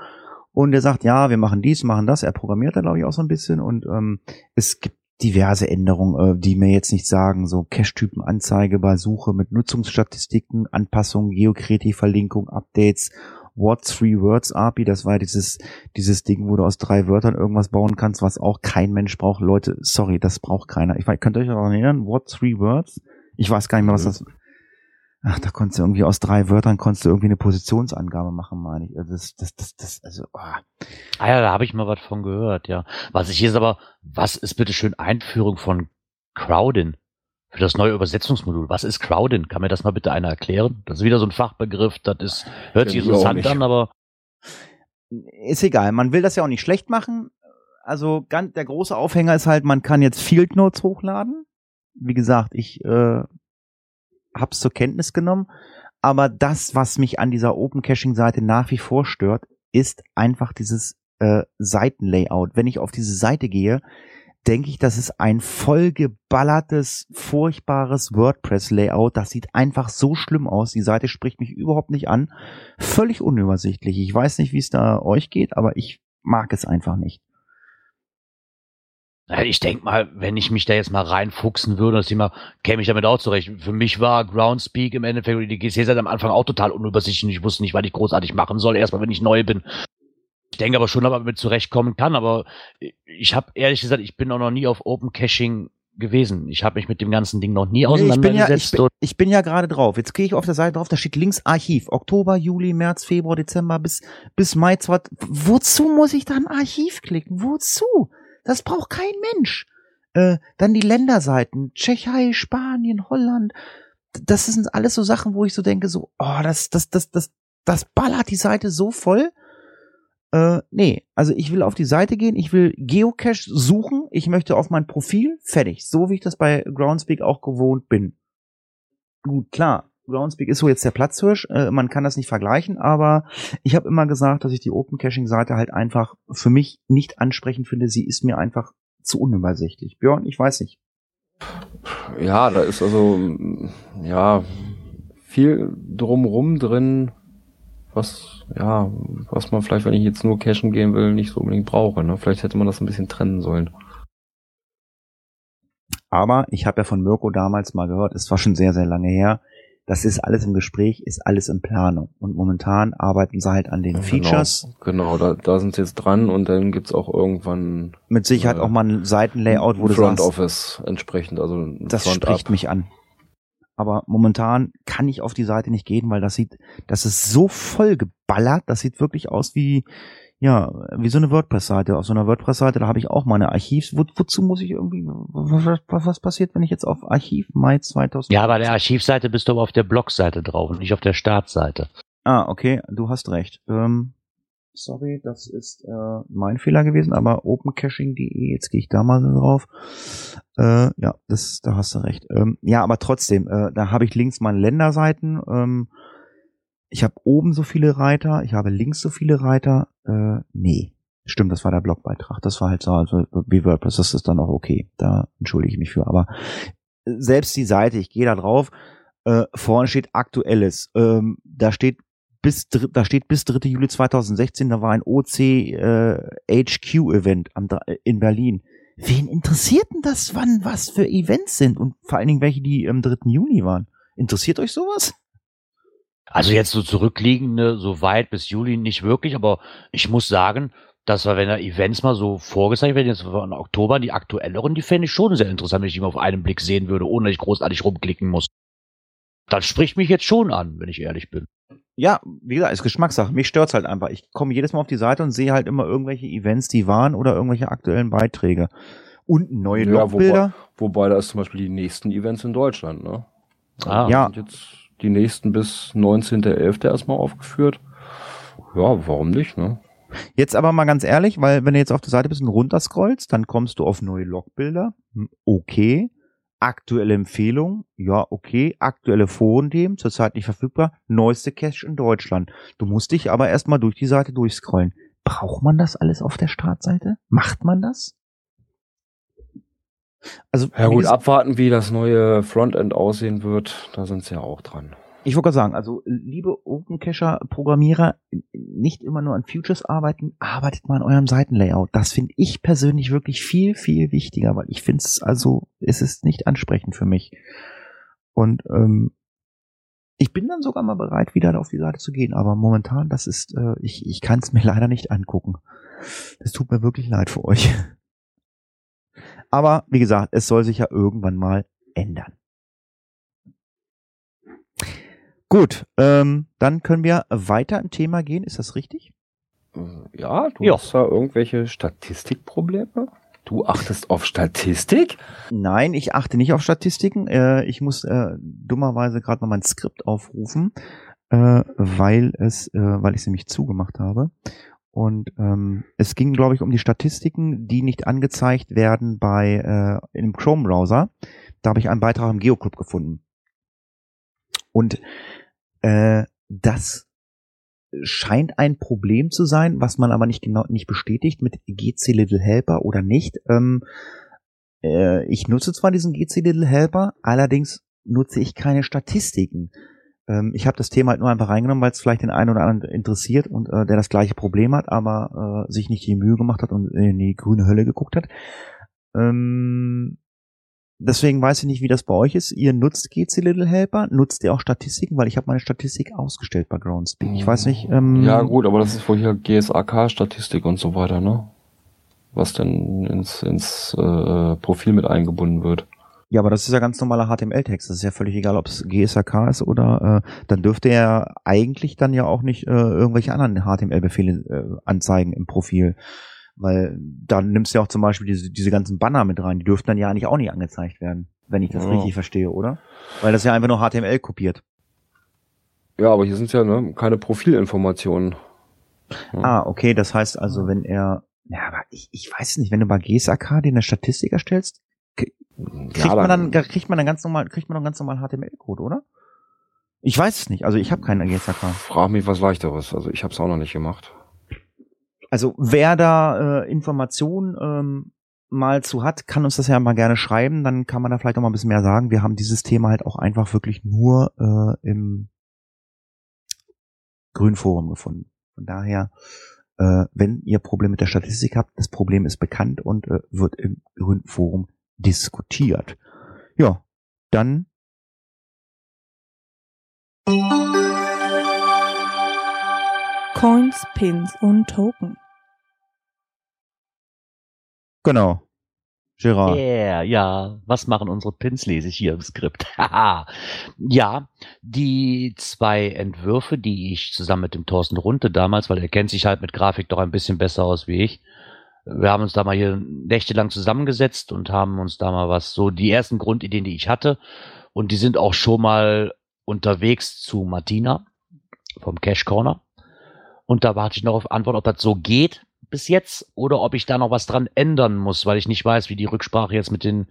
Und er sagt, ja, wir machen dies, machen das. Er programmiert da, glaube ich, auch so ein bisschen. Und ähm, es gibt diverse Änderungen, äh, die mir jetzt nicht sagen, so Cache-Typen-Anzeige bei Suche mit Nutzungsstatistiken, Anpassungen, Geocreative-Verlinkung, Updates, What Three Words API, das war dieses, dieses Ding, wo du aus drei Wörtern irgendwas bauen kannst, was auch kein Mensch braucht. Leute, sorry, das braucht keiner. Ich könnt ihr euch daran erinnern? What Three Words? Ich weiß gar nicht mehr, was das, Ach, da konntest du irgendwie aus drei Wörtern konntest du irgendwie eine Positionsangabe machen, meine ich. Also das, das, das, das, also. Oh. Ah ja, da habe ich mal was von gehört, ja. Was ich jetzt aber, was ist bitte schön Einführung von Crowdin für das neue Übersetzungsmodul? Was ist Crowdin? Kann mir das mal bitte einer erklären? Das ist wieder so ein Fachbegriff, das ist, hört sich interessant an, aber. Ist egal, man will das ja auch nicht schlecht machen. Also ganz, der große Aufhänger ist halt, man kann jetzt Field Notes hochladen. Wie gesagt, ich äh, hab's zur Kenntnis genommen. Aber das, was mich an dieser Open Caching Seite nach wie vor stört, ist einfach dieses äh, Seitenlayout. Wenn ich auf diese Seite gehe, denke ich, das ist ein vollgeballertes, furchtbares WordPress-Layout. Das sieht einfach so schlimm aus. Die Seite spricht mich überhaupt nicht an. Völlig unübersichtlich. Ich weiß nicht, wie es da euch geht, aber ich mag es einfach nicht. Ich denke mal, wenn ich mich da jetzt mal reinfuchsen würde, das Thema, käme ich damit auch zurecht. Für mich war Groundspeak im Endeffekt die GC-Seite am Anfang auch total unübersichtlich. Ich wusste nicht, was ich großartig machen soll. Erstmal, wenn ich neu bin. Ich denke aber schon, ob man damit zurechtkommen kann. Aber ich habe ehrlich gesagt, ich bin auch noch nie auf Open Caching gewesen. Ich habe mich mit dem ganzen Ding noch nie auseinandergesetzt. ich, bin ja, ich, bin, ich bin ja gerade drauf. Jetzt gehe ich auf der Seite drauf, da steht links Archiv. Oktober, Juli, März, Februar, Dezember bis, bis Mai. Zwar, wozu muss ich da ein Archiv klicken? Wozu? Das braucht kein Mensch. Äh, dann die Länderseiten. Tschechei, Spanien, Holland. Das sind alles so Sachen, wo ich so denke, so, oh, das, das, das, das, das ballert die Seite so voll. Äh, nee, also ich will auf die Seite gehen, ich will Geocache suchen, ich möchte auf mein Profil, fertig. So wie ich das bei Groundspeak auch gewohnt bin. Gut, klar, Groundspeak ist so jetzt der Platzhirsch, äh, man kann das nicht vergleichen, aber ich habe immer gesagt, dass ich die Open Caching Seite halt einfach für mich nicht ansprechend finde. Sie ist mir einfach zu unübersichtlich. Björn, ich weiß nicht. Ja, da ist also ja viel drumrum drin, was ja, was man vielleicht, wenn ich jetzt nur cashen gehen will, nicht so unbedingt brauche. Ne? Vielleicht hätte man das ein bisschen trennen sollen. Aber ich habe ja von Mirko damals mal gehört, es war schon sehr, sehr lange her, das ist alles im Gespräch, ist alles in Planung. Und momentan arbeiten sie halt an den Ja, Features. Genau, genau da, da sind sie jetzt dran und dann gibt's auch irgendwann Mit Sicherheit Äh, auch mal ein Seitenlayout, wo du Front Office entsprechend, also das Front spricht up. mich an. Aber momentan kann ich auf die Seite nicht gehen, weil das sieht, das ist so voll geballert, das sieht wirklich aus wie, ja, wie so eine WordPress-Seite. Auf so einer WordPress-Seite, da habe ich auch meine Archivs. Wo, wozu muss ich irgendwie, was, was, passiert, wenn ich jetzt auf Archiv Mai 2000? Ja, bei der Archivseite bist du aber auf der Blogseite drauf und nicht auf der Startseite. Ah, okay, du hast recht. Ähm, sorry, das ist äh, mein Fehler gewesen, aber opencaching.de, jetzt gehe ich da mal so drauf. Äh, ja, das, da hast du recht. Ähm, ja, aber trotzdem, äh, da habe ich links meine Länderseiten. Ähm, ich habe oben so viele Reiter, ich habe links so viele Reiter. Äh, nee, stimmt, das war der Blogbeitrag. Das war halt so, also wie WordPress, das ist dann auch okay. Da entschuldige ich mich für. Aber selbst die Seite, ich gehe da drauf, äh, vorne steht Aktuelles. Ähm, da steht bis da steht bis 3. Juli 2016, da war ein OC äh, HQ Event äh, in Berlin. Wen interessiert denn das, wann was für Events sind und vor allen Dingen welche, die am 3. Juni waren? Interessiert euch sowas? Also jetzt so zurückliegende, so weit bis Juli nicht wirklich, aber ich muss sagen, dass wir, wenn da Events mal so vorgezeigt werden, jetzt von Oktober, die aktuelleren, die fände ich schon sehr interessant, wenn ich die mal auf einen Blick sehen würde, ohne dass ich großartig rumklicken muss. Das spricht mich jetzt schon an, wenn ich ehrlich bin. Ja, wie gesagt, ist Geschmackssache. Mich stört's halt einfach. Ich komme jedes Mal auf die Seite und sehe halt immer irgendwelche Events, die waren oder irgendwelche aktuellen Beiträge. Und neue Ja, Logbilder. Wobei da ist zum Beispiel die nächsten Events in Deutschland, ne? Ah. Ja. Sind jetzt die nächsten bis 19.11. erstmal aufgeführt. Ja, warum nicht, ne? Jetzt aber mal ganz ehrlich, weil wenn du jetzt auf der Seite ein bisschen runterscrollst, dann kommst du auf neue Logbilder. Hm, Okay. Aktuelle Empfehlung. Ja, okay. Aktuelle Forenthemen, zurzeit nicht verfügbar. Neueste Cache in Deutschland. Du musst dich aber erstmal durch die Seite durchscrollen. Braucht man das alles auf der Startseite? Macht man das? Also, Ja gut, abwarten, wie das neue Frontend aussehen wird. Da sind sie ja auch dran. Ich wollte gerade sagen, also liebe Open Cacher Programmierer, nicht immer nur an Futures arbeiten, arbeitet mal an eurem Seitenlayout. Das finde ich persönlich wirklich viel, viel wichtiger, weil ich finde es also, es ist nicht ansprechend für mich. Und ähm, ich bin dann sogar mal bereit, wieder auf die Seite zu gehen, aber momentan, das ist, äh, ich, ich kann es mir leider nicht angucken. Es tut mir wirklich leid für euch. Aber wie gesagt, es soll sich ja irgendwann mal ändern. Gut, ähm, dann können wir weiter im Thema gehen. Ist das richtig? Äh, Ja, du Ja. hast da irgendwelche Statistikprobleme? Du achtest auf Statistik? Nein, ich achte nicht auf Statistiken. Äh, ich muss äh, dummerweise gerade mal mein Skript aufrufen, äh, weil es, äh, weil ich es nämlich zugemacht habe. Und ähm, es ging, glaube ich, um die Statistiken, die nicht angezeigt werden bei äh, im Chrome-Browser. Da habe ich einen Beitrag im Geoclub gefunden. Und äh, das scheint ein Problem zu sein, was man aber nicht genau nicht bestätigt mit GC Little Helper oder nicht. Ähm, äh, ich nutze zwar diesen GC Little Helper, allerdings nutze ich keine Statistiken. Ähm, ich habe das Thema halt nur einfach reingenommen, weil es vielleicht den einen oder anderen interessiert und äh, der das gleiche Problem hat, aber äh, sich nicht die Mühe gemacht hat und in die grüne Hölle geguckt hat. Ähm, deswegen weiß ich nicht, wie das bei euch ist. Ihr nutzt GC Little Helper, nutzt ihr auch Statistiken, weil ich habe meine Statistik ausgestellt bei Groundspeak. Ich weiß nicht. Ähm, ja gut, aber das ist wohl hier GSAK-Statistik und so weiter, ne? Was dann ins, ins äh, Profil mit eingebunden wird. Ja, aber das ist ja ganz normaler HTML-Text. Das ist ja völlig egal, ob es GSAK ist oder äh, dann dürfte er eigentlich dann ja auch nicht äh, irgendwelche anderen HTML-Befehle äh, anzeigen im Profil. Weil dann nimmst du ja auch zum Beispiel diese, diese ganzen Banner mit rein, die dürften dann ja eigentlich auch nicht angezeigt werden, wenn ich das Ja. richtig verstehe, oder? Weil das ja einfach nur HTML kopiert. Ja, aber hier sind ja ne, keine Profilinformationen. Ja. Ah, okay, das heißt also, wenn er, ja, aber ich, ich weiß nicht, wenn du bei GSAK dir eine Statistik erstellst, kriegt Ja, man dann, kriegt man dann ganz normal, kriegt man dann ganz normal HTML-Code, oder? Ich weiß es nicht, also ich habe keinen GSAK. Frag mich was leichteres. Also ich habe es auch noch nicht gemacht. Also wer da äh, Informationen ähm, mal zu hat, kann uns das ja mal gerne schreiben, dann kann man da vielleicht auch mal ein bisschen mehr sagen. Wir haben dieses Thema halt auch einfach wirklich nur äh, im Grünforum gefunden. Von daher, äh, wenn ihr Probleme mit der Statistik habt, das Problem ist bekannt und äh, wird im Grünforum diskutiert. Ja, dann Coins, Pins und Token. genau. Gerard. Yeah, ja. Was machen unsere Pins, lese ich hier im Skript. Haha. ja, die zwei Entwürfe, die ich zusammen mit dem Thorsten Runte damals, weil er kennt sich halt mit Grafik doch ein bisschen besser aus wie ich. Wir haben uns da mal hier nächtelang zusammengesetzt und haben uns da mal was, so die ersten Grundideen, die ich hatte. Und die sind auch schon mal unterwegs zu Martina vom Cash Corner. Und da warte ich noch auf Antwort, ob das so geht bis jetzt oder ob ich da noch was dran ändern muss, weil ich nicht weiß, wie die Rücksprache jetzt mit den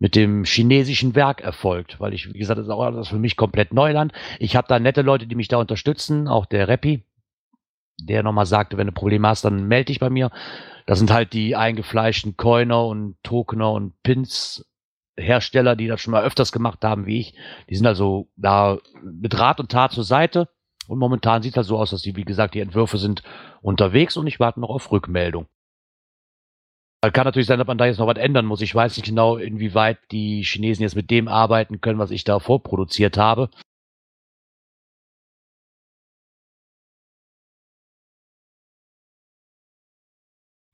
mit dem chinesischen Werk erfolgt, weil ich, wie gesagt, das ist auch alles für mich komplett Neuland. Ich habe da nette Leute, die mich da unterstützen, auch der Rappi, der nochmal sagte, wenn du Probleme hast, dann melde dich bei mir. Das sind halt die eingefleischten Coiner und Tokener und Pins Hersteller, die das schon mal öfters gemacht haben wie ich. Die sind also da mit Rat und Tat zur Seite. Und momentan sieht das so aus, dass die, wie gesagt, die Entwürfe sind unterwegs und ich warte noch auf Rückmeldung. Kann natürlich sein, dass man da jetzt noch was ändern muss. Ich weiß nicht genau, inwieweit die Chinesen jetzt mit dem arbeiten können, was ich da vorproduziert habe.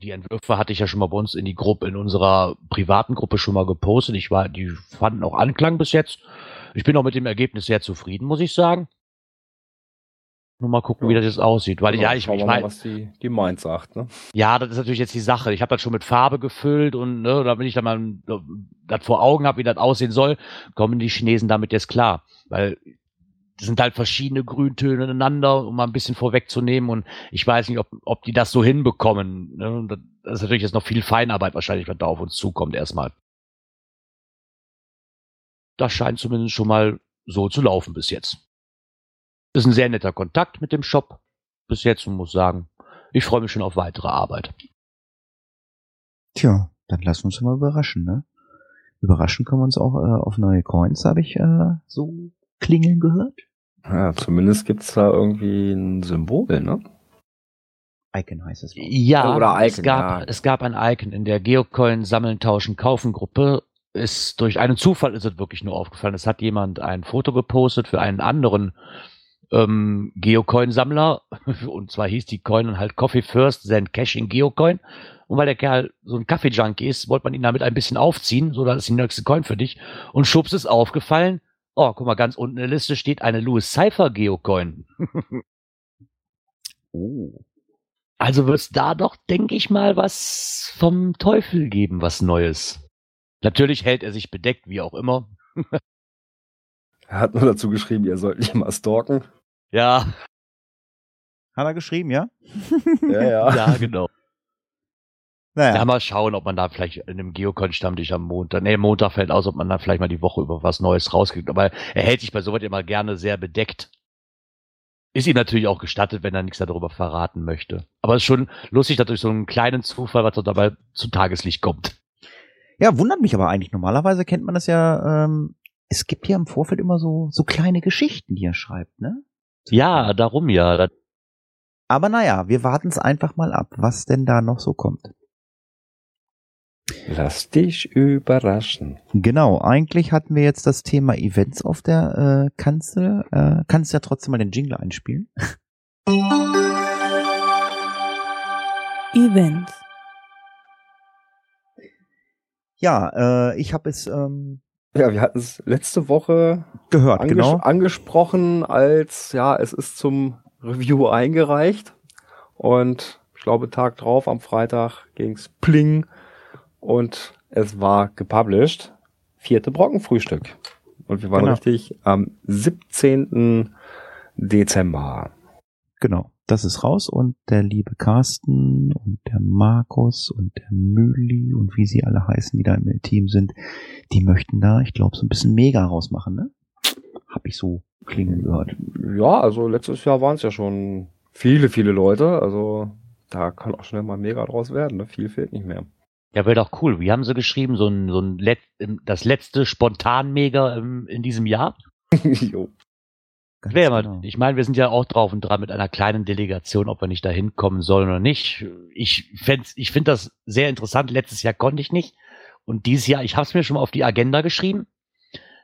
Die Entwürfe hatte ich ja schon mal bei uns in die Gruppe, in unserer privaten Gruppe schon mal gepostet. Ich war, die fanden auch Anklang bis jetzt. Ich bin auch mit dem Ergebnis sehr zufrieden, muss ich sagen. Nur mal gucken, wie das jetzt aussieht. Weil ja, ich, ich meine, was die, die Mind sagt, ne? ja, das ist natürlich jetzt die Sache. Ich habe das schon mit Farbe gefüllt und ne, da bin ich dann mal das vor Augen habe, wie das aussehen soll, kommen die Chinesen damit jetzt klar. Weil sind halt verschiedene Grüntöne ineinander, um mal ein bisschen vorwegzunehmen. Und ich weiß nicht, ob, ob die das so hinbekommen. Ne? Das ist natürlich jetzt noch viel Feinarbeit wahrscheinlich, was da auf uns zukommt erstmal. Das scheint zumindest schon mal so zu laufen bis jetzt. Ist ein sehr netter Kontakt mit dem Shop bis jetzt und muss sagen, ich freue mich schon auf weitere Arbeit. Tja, dann lass uns mal überraschen, ne? Überraschen können wir uns auch äh, auf neue Coins, habe ich äh, so klingeln gehört. Ja, zumindest gibt's da irgendwie ein Symbol, ne? Icon heißt es. Ja, Oder es, Icon, gab, ja. es gab ein Icon in der Geocoin Sammeln, Tauschen, Kaufen Gruppe. Ist durch einen Zufall ist es wirklich nur aufgefallen. Es hat jemand ein Foto gepostet für einen anderen ähm, Geocoin-Sammler. Und zwar hieß die Coin halt Coffee First, Send Cash in Geocoin. Und weil der Kerl so ein Kaffee-Junkie ist, wollte man ihn damit ein bisschen aufziehen, so das ist die nächste Coin für dich. Und schubs ist aufgefallen. Oh, guck mal, ganz unten in der Liste steht eine Louis Cypher Geocoin. Oh. Also wird's da doch, denke ich mal, was vom Teufel geben, was Neues. Natürlich hält er sich bedeckt, wie auch immer. Er hat nur dazu geschrieben, ihr sollt nicht mal stalken. Ja, Hat er geschrieben, ja? Ja, ja. ja, genau. Naja. Ja, mal schauen, ob man da vielleicht in einem Geocon-Stammtisch am Montag, nee, Montag fällt aus, ob man da vielleicht mal die Woche über was Neues rauskriegt. Aber er hält sich bei sowas immer gerne sehr bedeckt. Ist ihm natürlich auch gestattet, wenn er nichts darüber verraten möchte. Aber es ist schon lustig, dass durch so einen kleinen Zufall, was dabei zu Tageslicht kommt. Ja, wundert mich aber eigentlich. Normalerweise kennt man das ja, ähm, es gibt ja im Vorfeld immer so, so kleine Geschichten, die er schreibt, ne? Ja, darum ja. Aber naja, wir warten es einfach mal ab, was denn da noch so kommt. Lass dich überraschen. Genau, eigentlich hatten wir jetzt das Thema Events auf der äh, Kanzel. Äh, kannst ja trotzdem mal den Jingle einspielen. Events. Ja, äh, ich habe es ähm, Ja, wir hatten es letzte Woche gehört, anges genau. angesprochen als, ja, es ist zum Review eingereicht. Und ich glaube, Tag drauf, am Freitag, ging's pling und es war gepublished. Vierte Brockenfrühstück. Und wir waren Genau. richtig am 17. Dezember. Genau, das ist raus und der liebe Carsten und der Markus und der Müli und wie sie alle heißen, die da im Team sind, die möchten da, ich glaube, so ein bisschen Mega rausmachen, ne? Hab ich so klingen gehört. Ja, also letztes Jahr waren es ja schon viele, viele Leute. Also da kann auch schnell mal mega draus werden. Ne? Viel fehlt nicht mehr. Ja, wäre doch cool. Wie haben sie geschrieben? So ein, so ein Let das letzte Spontan-Mega in diesem Jahr? jo. Wäre mal, genau. ich meine, wir sind ja auch drauf und dran mit einer kleinen Delegation, ob wir nicht da hinkommen sollen oder nicht. Ich fänd's, ich finde das sehr interessant. Letztes Jahr konnte ich nicht. Und dieses Jahr, ich habe es mir schon mal auf die Agenda geschrieben.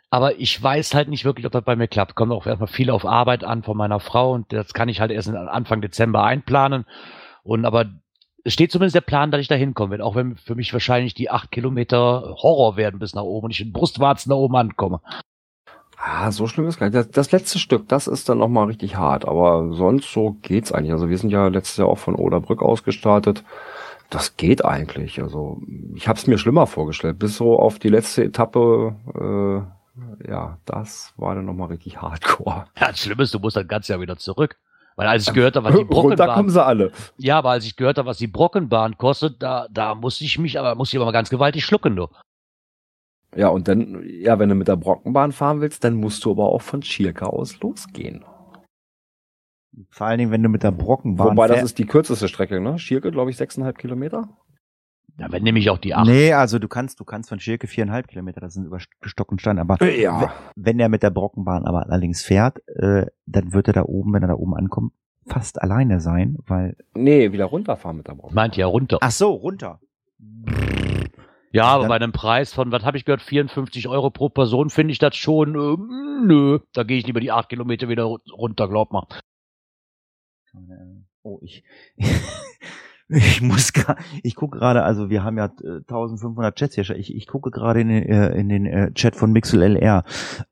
Aber ich weiß halt nicht wirklich, ob das bei mir klappt. Kommt auch erstmal viel auf Arbeit an von meiner Frau und das kann ich halt erst Anfang Dezember einplanen. Und aber es steht zumindest der Plan, dass ich da hinkommen werde, auch wenn für mich wahrscheinlich die acht Kilometer Horror werden bis nach oben und ich in Brustwarzen nach oben ankomme. Ah, so schlimm ist gar nicht. Das, das letzte Stück, das ist dann nochmal richtig hart. Aber sonst so geht's eigentlich. Also wir sind ja letztes Jahr auch von Oderbrück aus gestartet. Das geht eigentlich. Also ich habe es mir schlimmer vorgestellt. Bis so auf die letzte Etappe, äh, ja, das war dann nochmal richtig hardcore. Ja, das Schlimme ist, du musst dann ganz Jahr wieder zurück. Weil als ich gehört habe, was die Runter kommen Brockenbahn, sie alle. ja, aber als ich gehört habe, was die Brockenbahn kostet, da, da musste ich mich, aber musste ich aber mal ganz gewaltig schlucken, du. Ja, und dann, ja, wenn du mit der Brockenbahn fahren willst, dann musst du aber auch von Schirka aus losgehen. Vor allen Dingen, wenn du mit der Brockenbahn Wobei das ist die kürzeste Strecke, ne? Schirke, glaube ich, sechseinhalb Kilometer. Ja, wenn nämlich auch die acht. Nee, also du kannst, du kannst von Schirke viereinhalb Kilometer, das sind über Stock und Stein, aber Ja. wenn er mit der Brockenbahn aber allerdings fährt, äh, dann wird er da oben, wenn er da oben ankommt, fast alleine sein, weil. Nee, wieder runterfahren mit der Brockenbahn. Meint ja runter. Ach so, runter. ja, aber bei einem Preis von, was habe ich gehört, 54 Euro pro Person, finde ich das schon, ähm, nö. Da gehe ich lieber die acht Kilometer wieder ru- runter, glaub mal. Oh, ich. Ich muss ich gucke gerade, also wir haben ja äh, 1500 Chats hier. Ich, ich gucke gerade in, den, äh, in den äh, Chat von Mixel LR.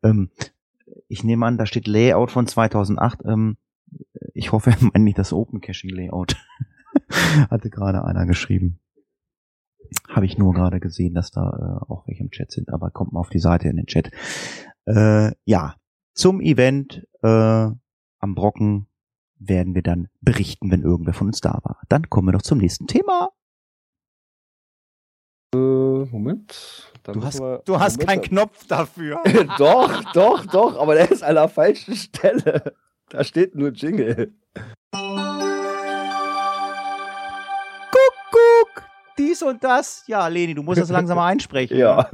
Ähm, ich nehme an, da steht Layout von 2008. Ähm, ich hoffe, er meint nicht das Open Caching Layout. Hatte gerade einer geschrieben. Habe ich nur gerade gesehen, dass da äh, auch welche im Chat sind, aber kommt mal auf die Seite in den Chat. Äh, ja, zum Event äh, am Brocken werden wir dann berichten, wenn irgendwer von uns da war. Dann kommen wir doch zum nächsten Thema. Äh, Moment. Du hast, wir- du hast Moment, keinen Knopf dafür. doch, doch, doch, aber der ist an der falschen Stelle. Da steht nur Jingle. Kuckuck, dies und das. Ja, Leni, du musst das langsam mal einsprechen. Ja.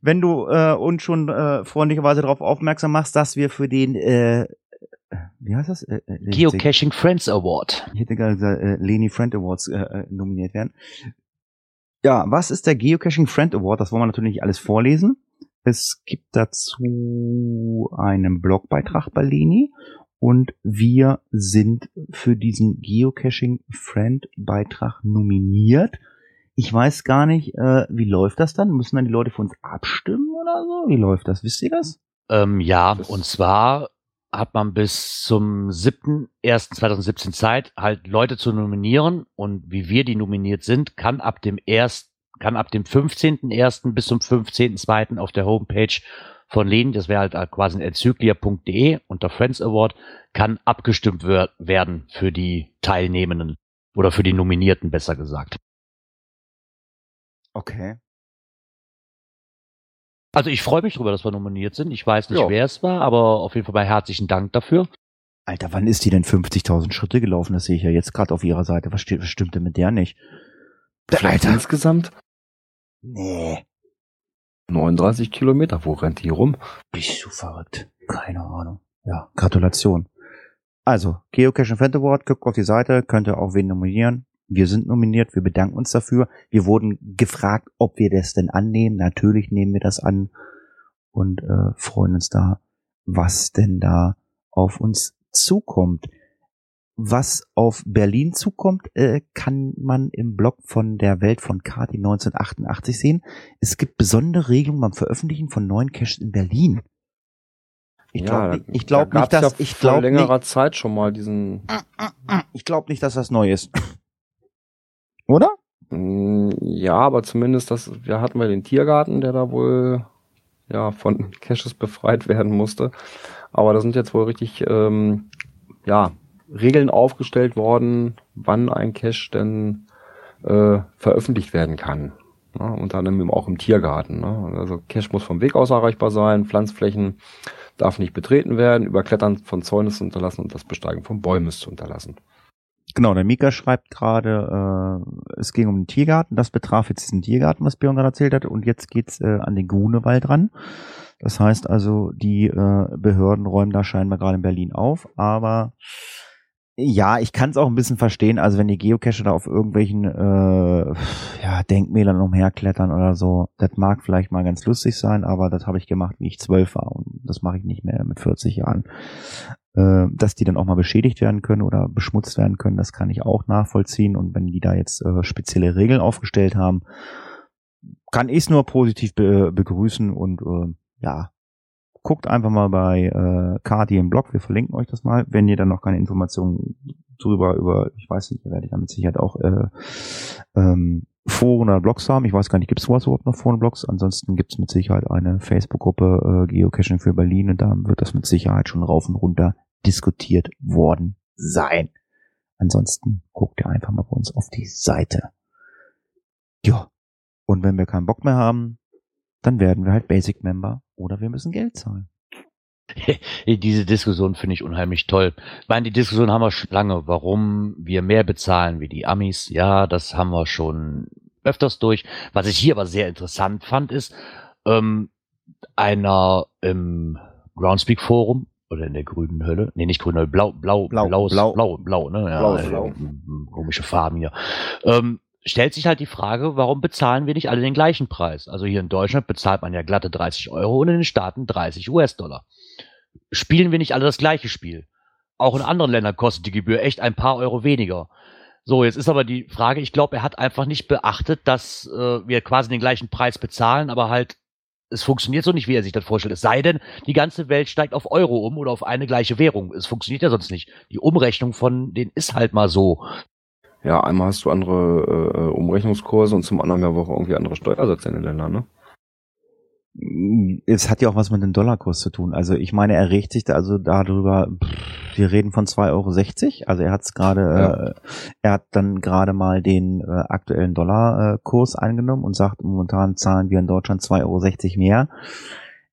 Wenn du äh, uns schon äh, freundlicherweise darauf aufmerksam machst, dass wir für den, äh, wie heißt das? Äh, äh, Geocaching Friends Award. Ich hätte gerade gesagt, äh, Leni Friend Awards äh, äh, nominiert werden. Ja, was ist der Geocaching Friend Award? Das wollen wir natürlich nicht alles vorlesen. Es gibt dazu einen Blogbeitrag bei Leni und wir sind für diesen Geocaching Friend Beitrag nominiert. Ich weiß gar nicht, äh, wie läuft das dann? Müssen dann die Leute für uns abstimmen oder so? Wie läuft das? Wisst ihr das? Ähm, ja, Das- und zwar hat man bis zum 7.1.2017 Zeit, halt Leute zu nominieren. Und wie wir die nominiert sind, kann ab dem erst, kann ab dem 15.1. bis zum 15.2. auf der Homepage von Leni, das wäre halt quasi enzyklia.de unter Friends Award, kann abgestimmt wer werden für die Teilnehmenden oder für die Nominierten, besser gesagt. Okay. Also ich freue mich darüber, dass wir nominiert sind. Ich weiß nicht, Ja. wer es war, aber auf jeden Fall mal herzlichen Dank dafür. Alter, wann ist die denn 50.000 Schritte gelaufen? Das sehe ich ja jetzt gerade auf ihrer Seite. Was, steht, was stimmt denn mit der nicht? Vielleicht Alter, insgesamt? Nee. 39 Kilometer, wo rennt die rum? Bist du verrückt? Keine Ahnung. Ja, Gratulation. Also, Geocaching Fan Award, guckt auf die Seite, könnt ihr auch wen nominieren. Wir sind nominiert, wir bedanken uns dafür. Wir wurden gefragt, ob wir das denn annehmen. Natürlich nehmen wir das an und äh, freuen uns da, was denn da auf uns zukommt. Was auf Berlin zukommt, äh, kann man im Blog von der Welt von Kati 1988 sehen. Es gibt besondere Regelungen beim Veröffentlichen von neuen Caches in Berlin. Ich glaube da- ich glaub da nicht, dass ja ich vor glaube längerer nicht, Zeit schon mal diesen. ich glaube nicht, dass das neu ist. Oder? Mm, Ja, aber zumindest das. Wir hatten wir den Tiergarten, der da wohl ja von Caches befreit werden musste. Aber da sind jetzt wohl richtig ähm, ja Regeln aufgestellt worden, wann ein Cache denn äh, veröffentlicht werden kann. Ja, unter anderem auch im Tiergarten. Ne? Also Cache muss vom Weg aus erreichbar sein, Pflanzflächen darf nicht betreten werden, Überklettern von Zäunen ist zu unterlassen und das Besteigen von Bäumen ist zu unterlassen. Genau, der Mika schreibt gerade, äh, es ging um den Tiergarten. Das betraf jetzt diesen Tiergarten, was Björn gerade erzählt hat. Und jetzt geht's äh, an den Grunewald ran. Das heißt also, die äh, Behörden räumen da scheinbar gerade in Berlin auf. Aber ja, ich kann es auch ein bisschen verstehen. Also wenn die Geocacher da auf irgendwelchen äh, ja, Denkmälern umherklettern oder so, das mag vielleicht mal ganz lustig sein, aber das habe ich gemacht, wie ich zwölf war. Und das mache ich nicht mehr mit 40 Jahren äh, dass die dann auch mal beschädigt werden können oder beschmutzt werden können, das kann ich auch nachvollziehen. Und wenn die da jetzt äh, spezielle Regeln aufgestellt haben, kann ich es nur positiv be begrüßen und äh, ja, guckt einfach mal bei äh, Kati im Blog, wir verlinken euch das mal, wenn ihr dann noch keine Informationen drüber über, ich weiß nicht, ihr werdet da mit Sicherheit auch äh, ähm, Foren oder Blogs haben. Ich weiß gar nicht, gibt es sowas überhaupt noch Foren, Blogs? Ansonsten gibt es mit Sicherheit eine Facebook-Gruppe äh, Geocaching für Berlin und da wird das mit Sicherheit schon rauf und runter diskutiert worden sein. Ansonsten guckt ihr einfach mal bei uns auf die Seite. Ja. Und wenn wir keinen Bock mehr haben, dann werden wir halt Basic Member oder wir müssen Geld zahlen. Diese Diskussion finde ich unheimlich toll. Ich meine, die Diskussion haben wir schon lange, warum wir mehr bezahlen wie die Amis. Ja, das haben wir schon öfters durch. Was ich hier aber sehr interessant fand, ist, ähm, einer im Groundspeak Forum oder in der grünen Hölle, nee, nicht grüne Hölle, blau, blau, Blau, blaues, blau. blau, blau, ne? Ja, Blau, äh, blau. m- Komische Farben hier. Ähm, stellt sich halt die Frage, warum bezahlen wir nicht alle den gleichen Preis? Also hier in Deutschland bezahlt man ja glatte 30 Euro und in den Staaten 30 US-Dollar. Spielen wir nicht alle das gleiche Spiel? Auch in anderen Ländern kostet die Gebühr echt ein paar Euro weniger. So, jetzt ist aber die Frage, ich glaube, er hat einfach nicht beachtet, dass äh, wir quasi den gleichen Preis bezahlen, aber halt es funktioniert so nicht, wie er sich das vorstellt. Es sei denn, die ganze Welt steigt auf Euro um oder auf eine gleiche Währung. Es funktioniert ja sonst nicht. Die Umrechnung von denen ist halt mal so. Ja, einmal hast du andere äh, Umrechnungskurse und zum anderen ja auch irgendwie andere Steuersätze in den Ländern, ne? Es hat ja auch was mit dem Dollarkurs zu tun. Also ich meine, er regt sich da also darüber, pff, wir reden von 2,60 Euro. Also er hat es gerade, Ja. äh, er hat dann gerade mal den äh, aktuellen Dollarkurs eingenommen und sagt, momentan zahlen wir in Deutschland 2,60 Euro mehr.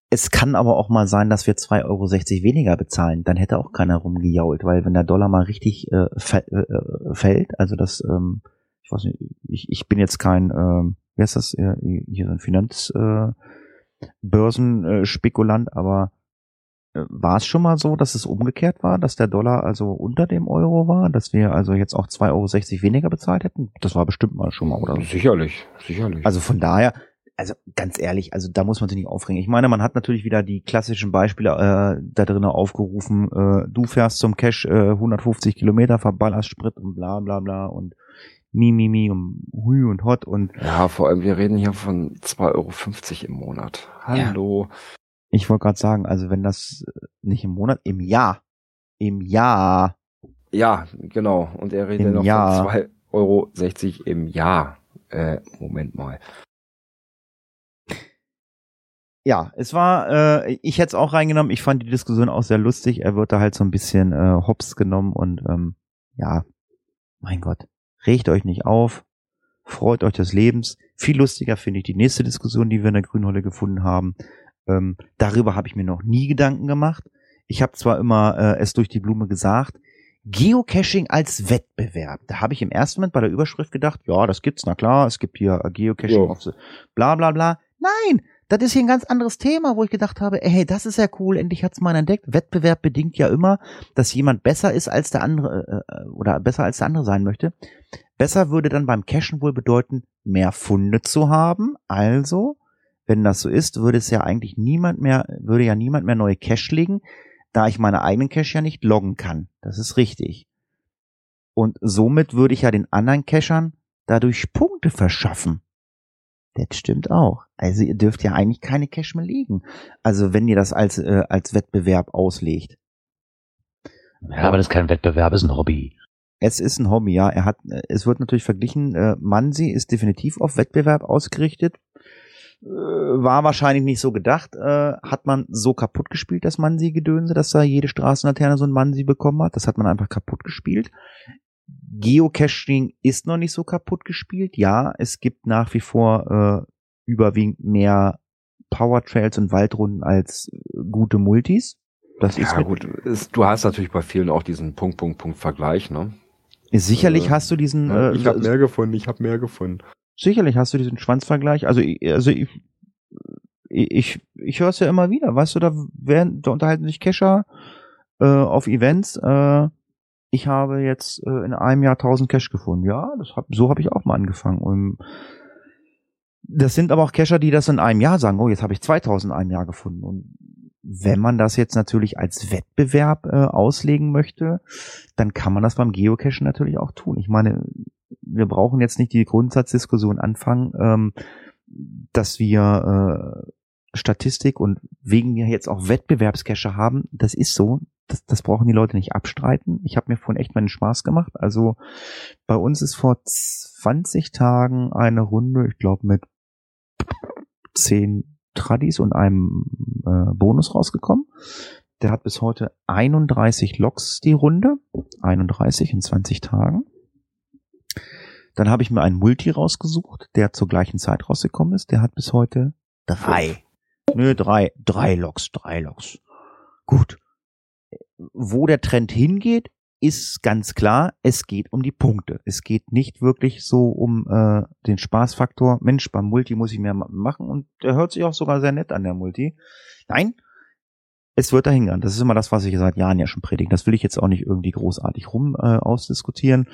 Es kann aber auch mal sein, dass wir 2,60 Euro weniger bezahlen. Dann hätte auch keiner rumgejault, weil wenn der Dollar mal richtig äh, äh, äh, fällt, also das, ähm, ich weiß nicht, ich, ich bin jetzt kein, ähm, wie heißt das, äh, hier so ein Finanz, äh, Börsenspekulant, aber äh, war es schon mal so, dass es umgekehrt war, dass der Dollar also unter dem Euro war, dass wir also jetzt auch 2,60 Euro weniger bezahlt hätten? Das war bestimmt mal schon mal, oder? Sicherlich, sicherlich. Also von daher, also ganz ehrlich, also da muss man sich nicht aufregen. Ich meine, man hat natürlich wieder die klassischen Beispiele äh, da drinnen aufgerufen. Äh, du fährst zum Cash äh, 150 Kilometer, verballerst Sprit und bla bla bla und mi mi mi und hui und hot und ja, vor allem, wir reden hier von 2,50 Euro im Monat. Hallo. ich wollte gerade sagen, also wenn das äh, nicht im Monat, im Jahr, im Jahr, Ja, genau. Und er redet Im noch Jahr. von 2,60 Euro im Jahr. Äh, Moment mal. ja, es war, äh, ich hätte es auch reingenommen. Ich fand die Diskussion auch sehr lustig. Er wird da halt so ein bisschen äh, hops genommen und ähm, ja, mein Gott, regt euch nicht auf, freut euch des Lebens. Viel lustiger finde ich die nächste Diskussion, die wir in der Grünholle gefunden haben. Ähm, darüber habe ich mir noch nie Gedanken gemacht. Ich habe zwar immer äh, es durch die Blume gesagt, Geocaching als Wettbewerb. Da habe ich im ersten Moment bei der Überschrift gedacht, ja, das gibt's, na klar, es gibt hier Geocaching Ja. bla bla bla. Nein, das ist hier ein ganz anderes Thema, wo ich gedacht habe, ey, das ist ja cool, endlich hat's mal entdeckt. Wettbewerb bedingt ja immer, dass jemand besser ist als der andere äh, oder besser als der andere sein möchte. Besser würde dann beim Cachen wohl bedeuten, mehr Funde zu haben. Also, wenn das so ist, würde es ja eigentlich niemand mehr, würde ja niemand mehr neue Cache legen, da ich meine eigenen Cache ja nicht loggen kann. Das ist richtig. Und somit würde ich ja den anderen Cachern dadurch Punkte verschaffen. Das stimmt auch. Also ihr dürft ja eigentlich keine Cache mehr legen. Also wenn ihr das als, äh, als Wettbewerb auslegt. Ja, aber das ist kein Wettbewerb, ist ein Hobby. Es ist ein Hobby, ja. Er hat, äh, es wird natürlich verglichen, äh, Mansi ist definitiv auf Wettbewerb ausgerichtet. Äh, war wahrscheinlich nicht so gedacht. Äh, hat man so kaputt gespielt, das Mansi-Gedönse, dass da jede Straßenlaterne so ein Mansi bekommen hat. Das hat man einfach kaputt gespielt. Geocaching ist noch nicht so kaputt gespielt. Ja, es gibt nach wie vor äh, überwiegend mehr Powertrails und Waldrunden als äh, gute Multis. Das ist Ja, gut. Ist, du hast natürlich bei vielen auch diesen Punkt, Punkt, Punkt Vergleich, ne? Sicherlich Äh, hast du diesen. äh, ich habe mehr gefunden, ich habe mehr gefunden. Sicherlich hast du diesen Schwanzvergleich. Also, ich- also ich, ich, ich höre es ja immer wieder. Weißt du, da, werden, da unterhalten sich Cacher äh, auf Events. Äh, ich habe jetzt äh, in einem Jahr 1000 Cash gefunden. Ja, das hab, so habe ich auch mal angefangen. Und das sind aber auch Cacher, die das in einem Jahr sagen. Oh, jetzt habe ich 2000 in einem Jahr gefunden. Und wenn man das jetzt natürlich als Wettbewerb äh, auslegen möchte, dann kann man das beim Geocachen natürlich auch tun. Ich meine, wir brauchen jetzt nicht die Grundsatzdiskussion anfangen, ähm, dass wir äh, Statistik und wegen mir jetzt auch Wettbewerbscache haben. Das ist so. Das, das brauchen die Leute nicht abstreiten. Ich habe mir vorhin echt meinen Spaß gemacht. Also bei uns ist vor 20 Tagen eine Runde, ich glaube mit zehn Tradis und einem äh, Bonus rausgekommen. Der hat bis heute 31 Loks die Runde. 31 in 20 Tagen. Dann habe ich mir einen Multi rausgesucht, der zur gleichen Zeit rausgekommen ist. Der hat bis heute drei. Nö, drei. Drei Loks, drei Loks. Gut. Wo der Trend hingeht, ist ganz klar, es geht um die Punkte. Es geht nicht wirklich so um äh, den Spaßfaktor. Mensch, beim Multi muss ich mehr ma- machen und der hört sich auch sogar sehr nett an, der Multi. Nein, es wird dahin gehen. Das ist immer das, was ich seit Jahren ja schon predige. Das will ich jetzt auch nicht irgendwie großartig rum äh, ausdiskutieren.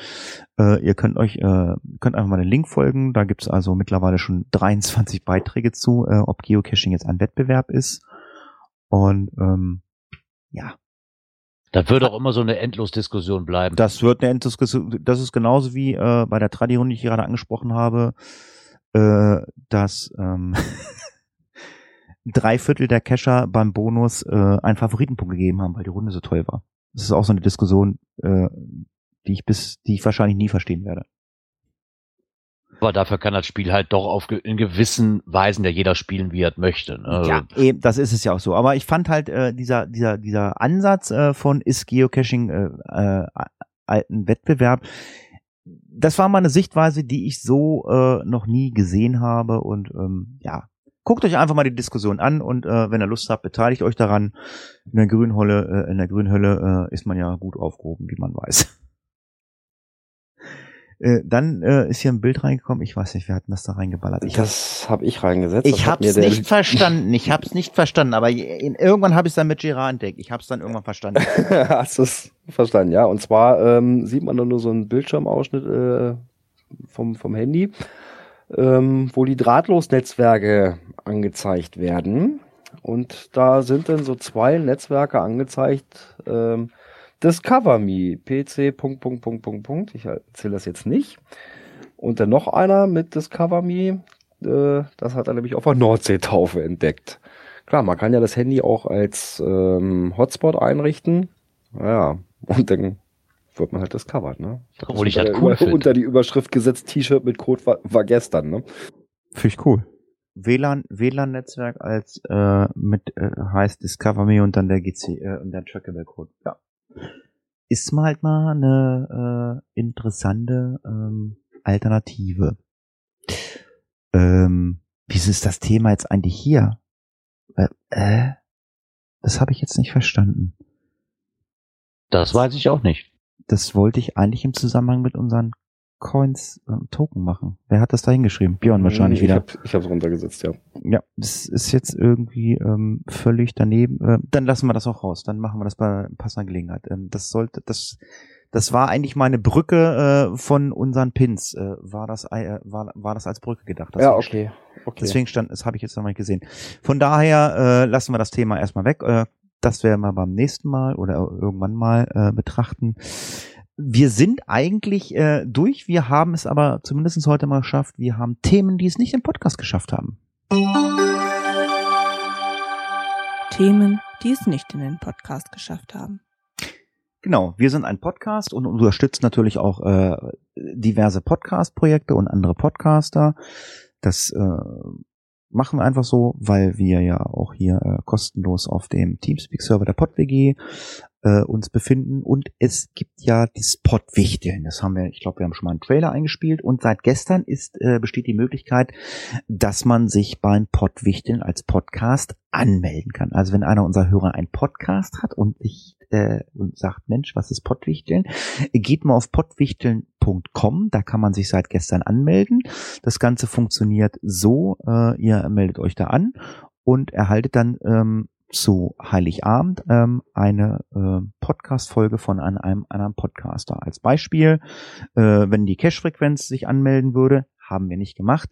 Äh, ihr könnt euch, äh, könnt einfach mal den Link folgen. Da gibt's also mittlerweile schon 23 Beiträge zu, äh, ob Geocaching jetzt ein Wettbewerb ist. Und ähm, ja, Das wird auch immer so eine Endlosdiskussion bleiben. das wird eine Enddiskussion. Das ist genauso wie äh, bei der Tradi-Runde, die ich gerade angesprochen habe, äh, dass ähm, drei Viertel der Cacher beim Bonus äh, einen Favoritenpunkt gegeben haben, weil die Runde so toll war. Das ist auch so eine Diskussion, äh, die ich bis, die ich wahrscheinlich nie verstehen werde. Aber dafür kann das Spiel halt doch auf in gewissen Weisen der jeder spielen, wie er möchte. Ne? Also, Ja, eben, das ist es ja auch so. Aber ich fand halt äh, dieser dieser dieser Ansatz äh, von ist Geocaching äh, äh, alten Wettbewerb. Das war mal eine Sichtweise, die ich so äh, noch nie gesehen habe und ähm, ja. Guckt euch einfach mal die Diskussion an und äh, wenn ihr Lust habt, beteiligt euch daran. In der Grünhölle, äh, in der Grünhölle äh, ist man ja gut aufgehoben, wie man weiß. Äh, dann äh, ist hier ein Bild reingekommen. Ich weiß nicht, wer hat denn das da reingeballert? Ich Das habe ich reingesetzt. ich mir der- nicht verstanden. Ich hab's nicht verstanden. Aber in, irgendwann habe ich dann mit Gerard entdeckt. Ich hab's dann irgendwann verstanden. Hast du es verstanden, ja. Und zwar ähm, sieht man dann nur so einen Bildschirmausschnitt äh, vom, vom Handy, ähm, wo die Drahtlosnetzwerke angezeigt werden. Und da sind dann so zwei Netzwerke angezeigt. Ähm, Discover Me, PC, Punkt, Punkt, Punkt, Punkt, Punkt. Ich erzähle das jetzt nicht. Und dann noch einer mit Discover Me. Äh, das hat er nämlich auf der Nordseetaufe entdeckt. Klar, man kann ja das Handy auch als ähm, Hotspot einrichten. Ja, und dann wird man halt discovered, ne? Obwohl das ich das unter cool finde. Unter die Überschrift gesetzt, T-Shirt mit Code war, war gestern, ne? Finde ich cool. WLAN, WLAN-Netzwerk als äh, mit äh, heißt Discover Me und dann der GC äh, und der Trackable Code. Ja. Ist mal halt mal eine äh, interessante ähm, Alternative. Ähm, wieso ist das Thema jetzt eigentlich hier? Äh, äh, das habe ich jetzt nicht verstanden. Das weiß ich auch nicht. das wollte ich eigentlich im Zusammenhang mit unseren Coins und Token machen. Wer hat das da hingeschrieben? Björn wahrscheinlich ich wieder. Hab, ich habe es runtergesetzt, ja. Ja, das ist jetzt irgendwie ähm, völlig daneben. Äh, dann lassen wir das auch raus. Dann machen wir das bei passender Gelegenheit. Ähm, das sollte, das, das war eigentlich meine Brücke äh, von unseren Pins. Äh, war das, äh, war, war das als Brücke gedacht? ja, Deswegen okay. okay. Deswegen stand, das habe ich jetzt noch mal nicht gesehen. Von daher äh, lassen wir das Thema erstmal weg. Äh, das werden wir beim nächsten Mal oder irgendwann mal äh, betrachten. Wir sind eigentlich äh, durch. Wir haben es aber zumindest heute mal geschafft. Wir haben Themen, die es nicht im Podcast geschafft haben. Themen, die es nicht in den Podcast geschafft haben. Genau, wir sind ein Podcast und unterstützen natürlich auch äh, diverse Podcast-Projekte und andere Podcaster. Das äh, machen wir einfach so, weil wir ja auch hier äh, kostenlos auf dem Teamspeak-Server der PodWG äh, uns befinden und es gibt ja das Podwichteln. Das haben wir, ich glaube, wir haben schon mal einen Trailer eingespielt und seit gestern ist äh, besteht die Möglichkeit, dass man sich beim Podwichteln als Podcast anmelden kann. Also wenn einer unserer Hörer einen Podcast hat und sich äh, und sagt, Mensch, was ist Pottwichteln? Geht mal auf pottwichteln.com, da kann man sich seit gestern anmelden. Das Ganze funktioniert so, äh, ihr meldet euch da an und erhaltet dann ähm, zu Heiligabend ähm, eine äh, Podcast-Folge von einem, einem anderen Podcaster. Als Beispiel, äh, wenn die Cache-Frequenz sich anmelden würde, haben wir nicht gemacht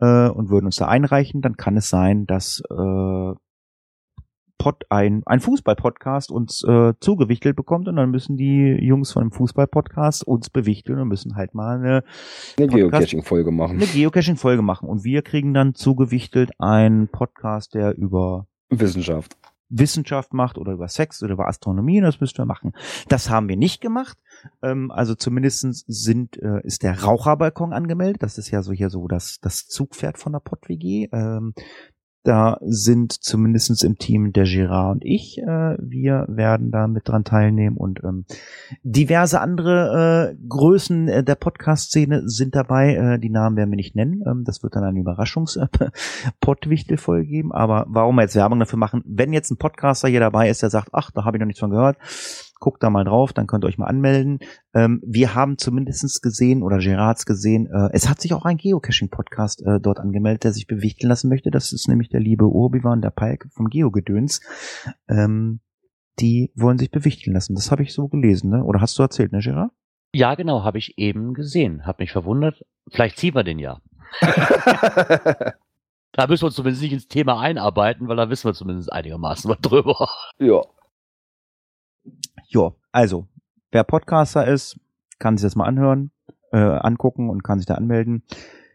äh, und würden uns da einreichen, dann kann es sein, dass äh, Pod, ein, ein Fußball-Podcast uns äh, zugewichtelt bekommt und dann müssen die Jungs von dem Fußball-Podcast uns bewichteln und müssen halt mal eine, Eine Geocaching-Folge machen. eine Geocaching-Folge machen. Und wir kriegen dann zugewichtelt einen Podcast, der über Wissenschaft. Wissenschaft macht oder über Sex oder über Astronomie, das müsst ihr machen. Das haben wir nicht gemacht. Ähm, also zumindestens sind, äh, ist der Raucherbalkon angemeldet. Das ist ja so hier so das, das Zugpferd von der PodWG. Ähm, da sind zumindestens im Team der Girard und ich. Äh, wir werden da mit dran teilnehmen und ähm, diverse andere äh, Größen äh, der Podcast-Szene sind dabei. Äh, die Namen werden wir nicht nennen. Ähm, das wird dann eine Überraschungs-Pottwichtel-Folge geben. Aber warum wir jetzt Werbung dafür machen? Wenn jetzt ein Podcaster hier dabei ist, der sagt, ach, da habe ich noch nichts von gehört, guckt da mal drauf, dann könnt ihr euch mal anmelden. Ähm, wir haben zumindestens gesehen oder Gerards gesehen, äh, es hat sich auch ein Geocaching-Podcast äh, dort angemeldet, der sich bewichteln lassen möchte. Das ist nämlich der liebe Urbiwan, der Palk vom Geogedöns. Ähm, die wollen sich bewichteln lassen. Das habe ich so gelesen, ne? Oder hast du erzählt, ne, Gerard? Ja, genau, habe ich eben gesehen. Hab mich verwundert. Vielleicht ziehen wir den ja. Da müssen wir uns zumindest nicht ins Thema einarbeiten, weil da wissen wir zumindest einigermaßen was drüber. ja. Ja, also, wer Podcaster ist, kann sich das mal anhören, äh, angucken und kann sich da anmelden.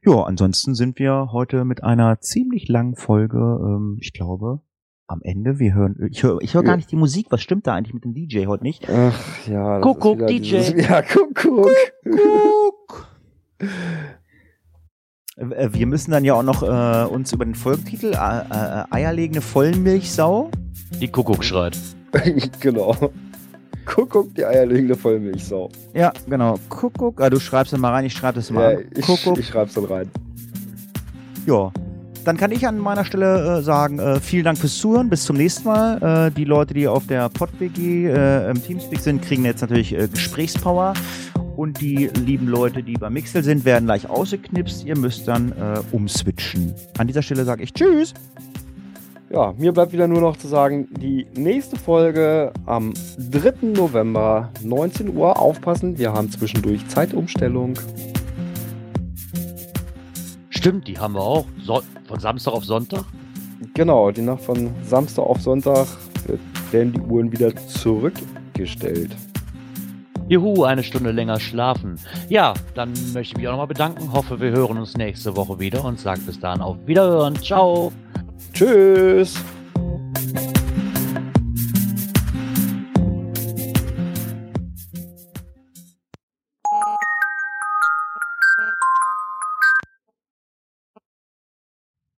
Ja, ansonsten sind wir heute mit einer ziemlich langen Folge, ähm, ich glaube, am Ende. Wir hören, ich höre ich hör gar nicht die Musik. Was stimmt da eigentlich mit dem DJ heute nicht? Ach ja. das Kuckuck, DJ. Dieses, ja, Kuckuck. Guck. Äh, Wir müssen dann ja auch noch äh, uns über den Folgentitel äh, äh, Eierlegende Vollmilchsau. Die Kuckuck schreit. genau. Kuckuck, die eierlegende Vollmilchsau. Ja, genau. Kuckuck. Ah, du schreibst dann mal rein, ich schreibe das mal. Ja, ich, Kuckuck. ich schreib's dann rein. Ja. Dann kann ich an meiner Stelle äh, sagen, äh, vielen Dank fürs Zuhören. Bis zum nächsten Mal. Äh, die Leute, die auf der PodWG äh, im Teamspeak sind, kriegen jetzt natürlich äh, Gesprächspower. Und die lieben Leute, die beim Mixel sind, werden gleich ausgeknipst. Ihr müsst dann äh, umswitchen. An dieser Stelle sage ich Tschüss. Ja, mir bleibt wieder nur noch zu sagen, die nächste Folge am 3. November, 19 Uhr. Aufpassen, wir haben zwischendurch Zeitumstellung. Stimmt, die haben wir auch. So, von Samstag auf Sonntag. Genau, die Nacht von Samstag auf Sonntag wird- werden die Uhren wieder zurückgestellt. Juhu, eine Stunde länger schlafen. Ja, dann möchte ich mich auch nochmal bedanken. Hoffe, wir hören uns nächste Woche wieder und sage bis dahin auf Wiederhören. Ciao. Tschüss!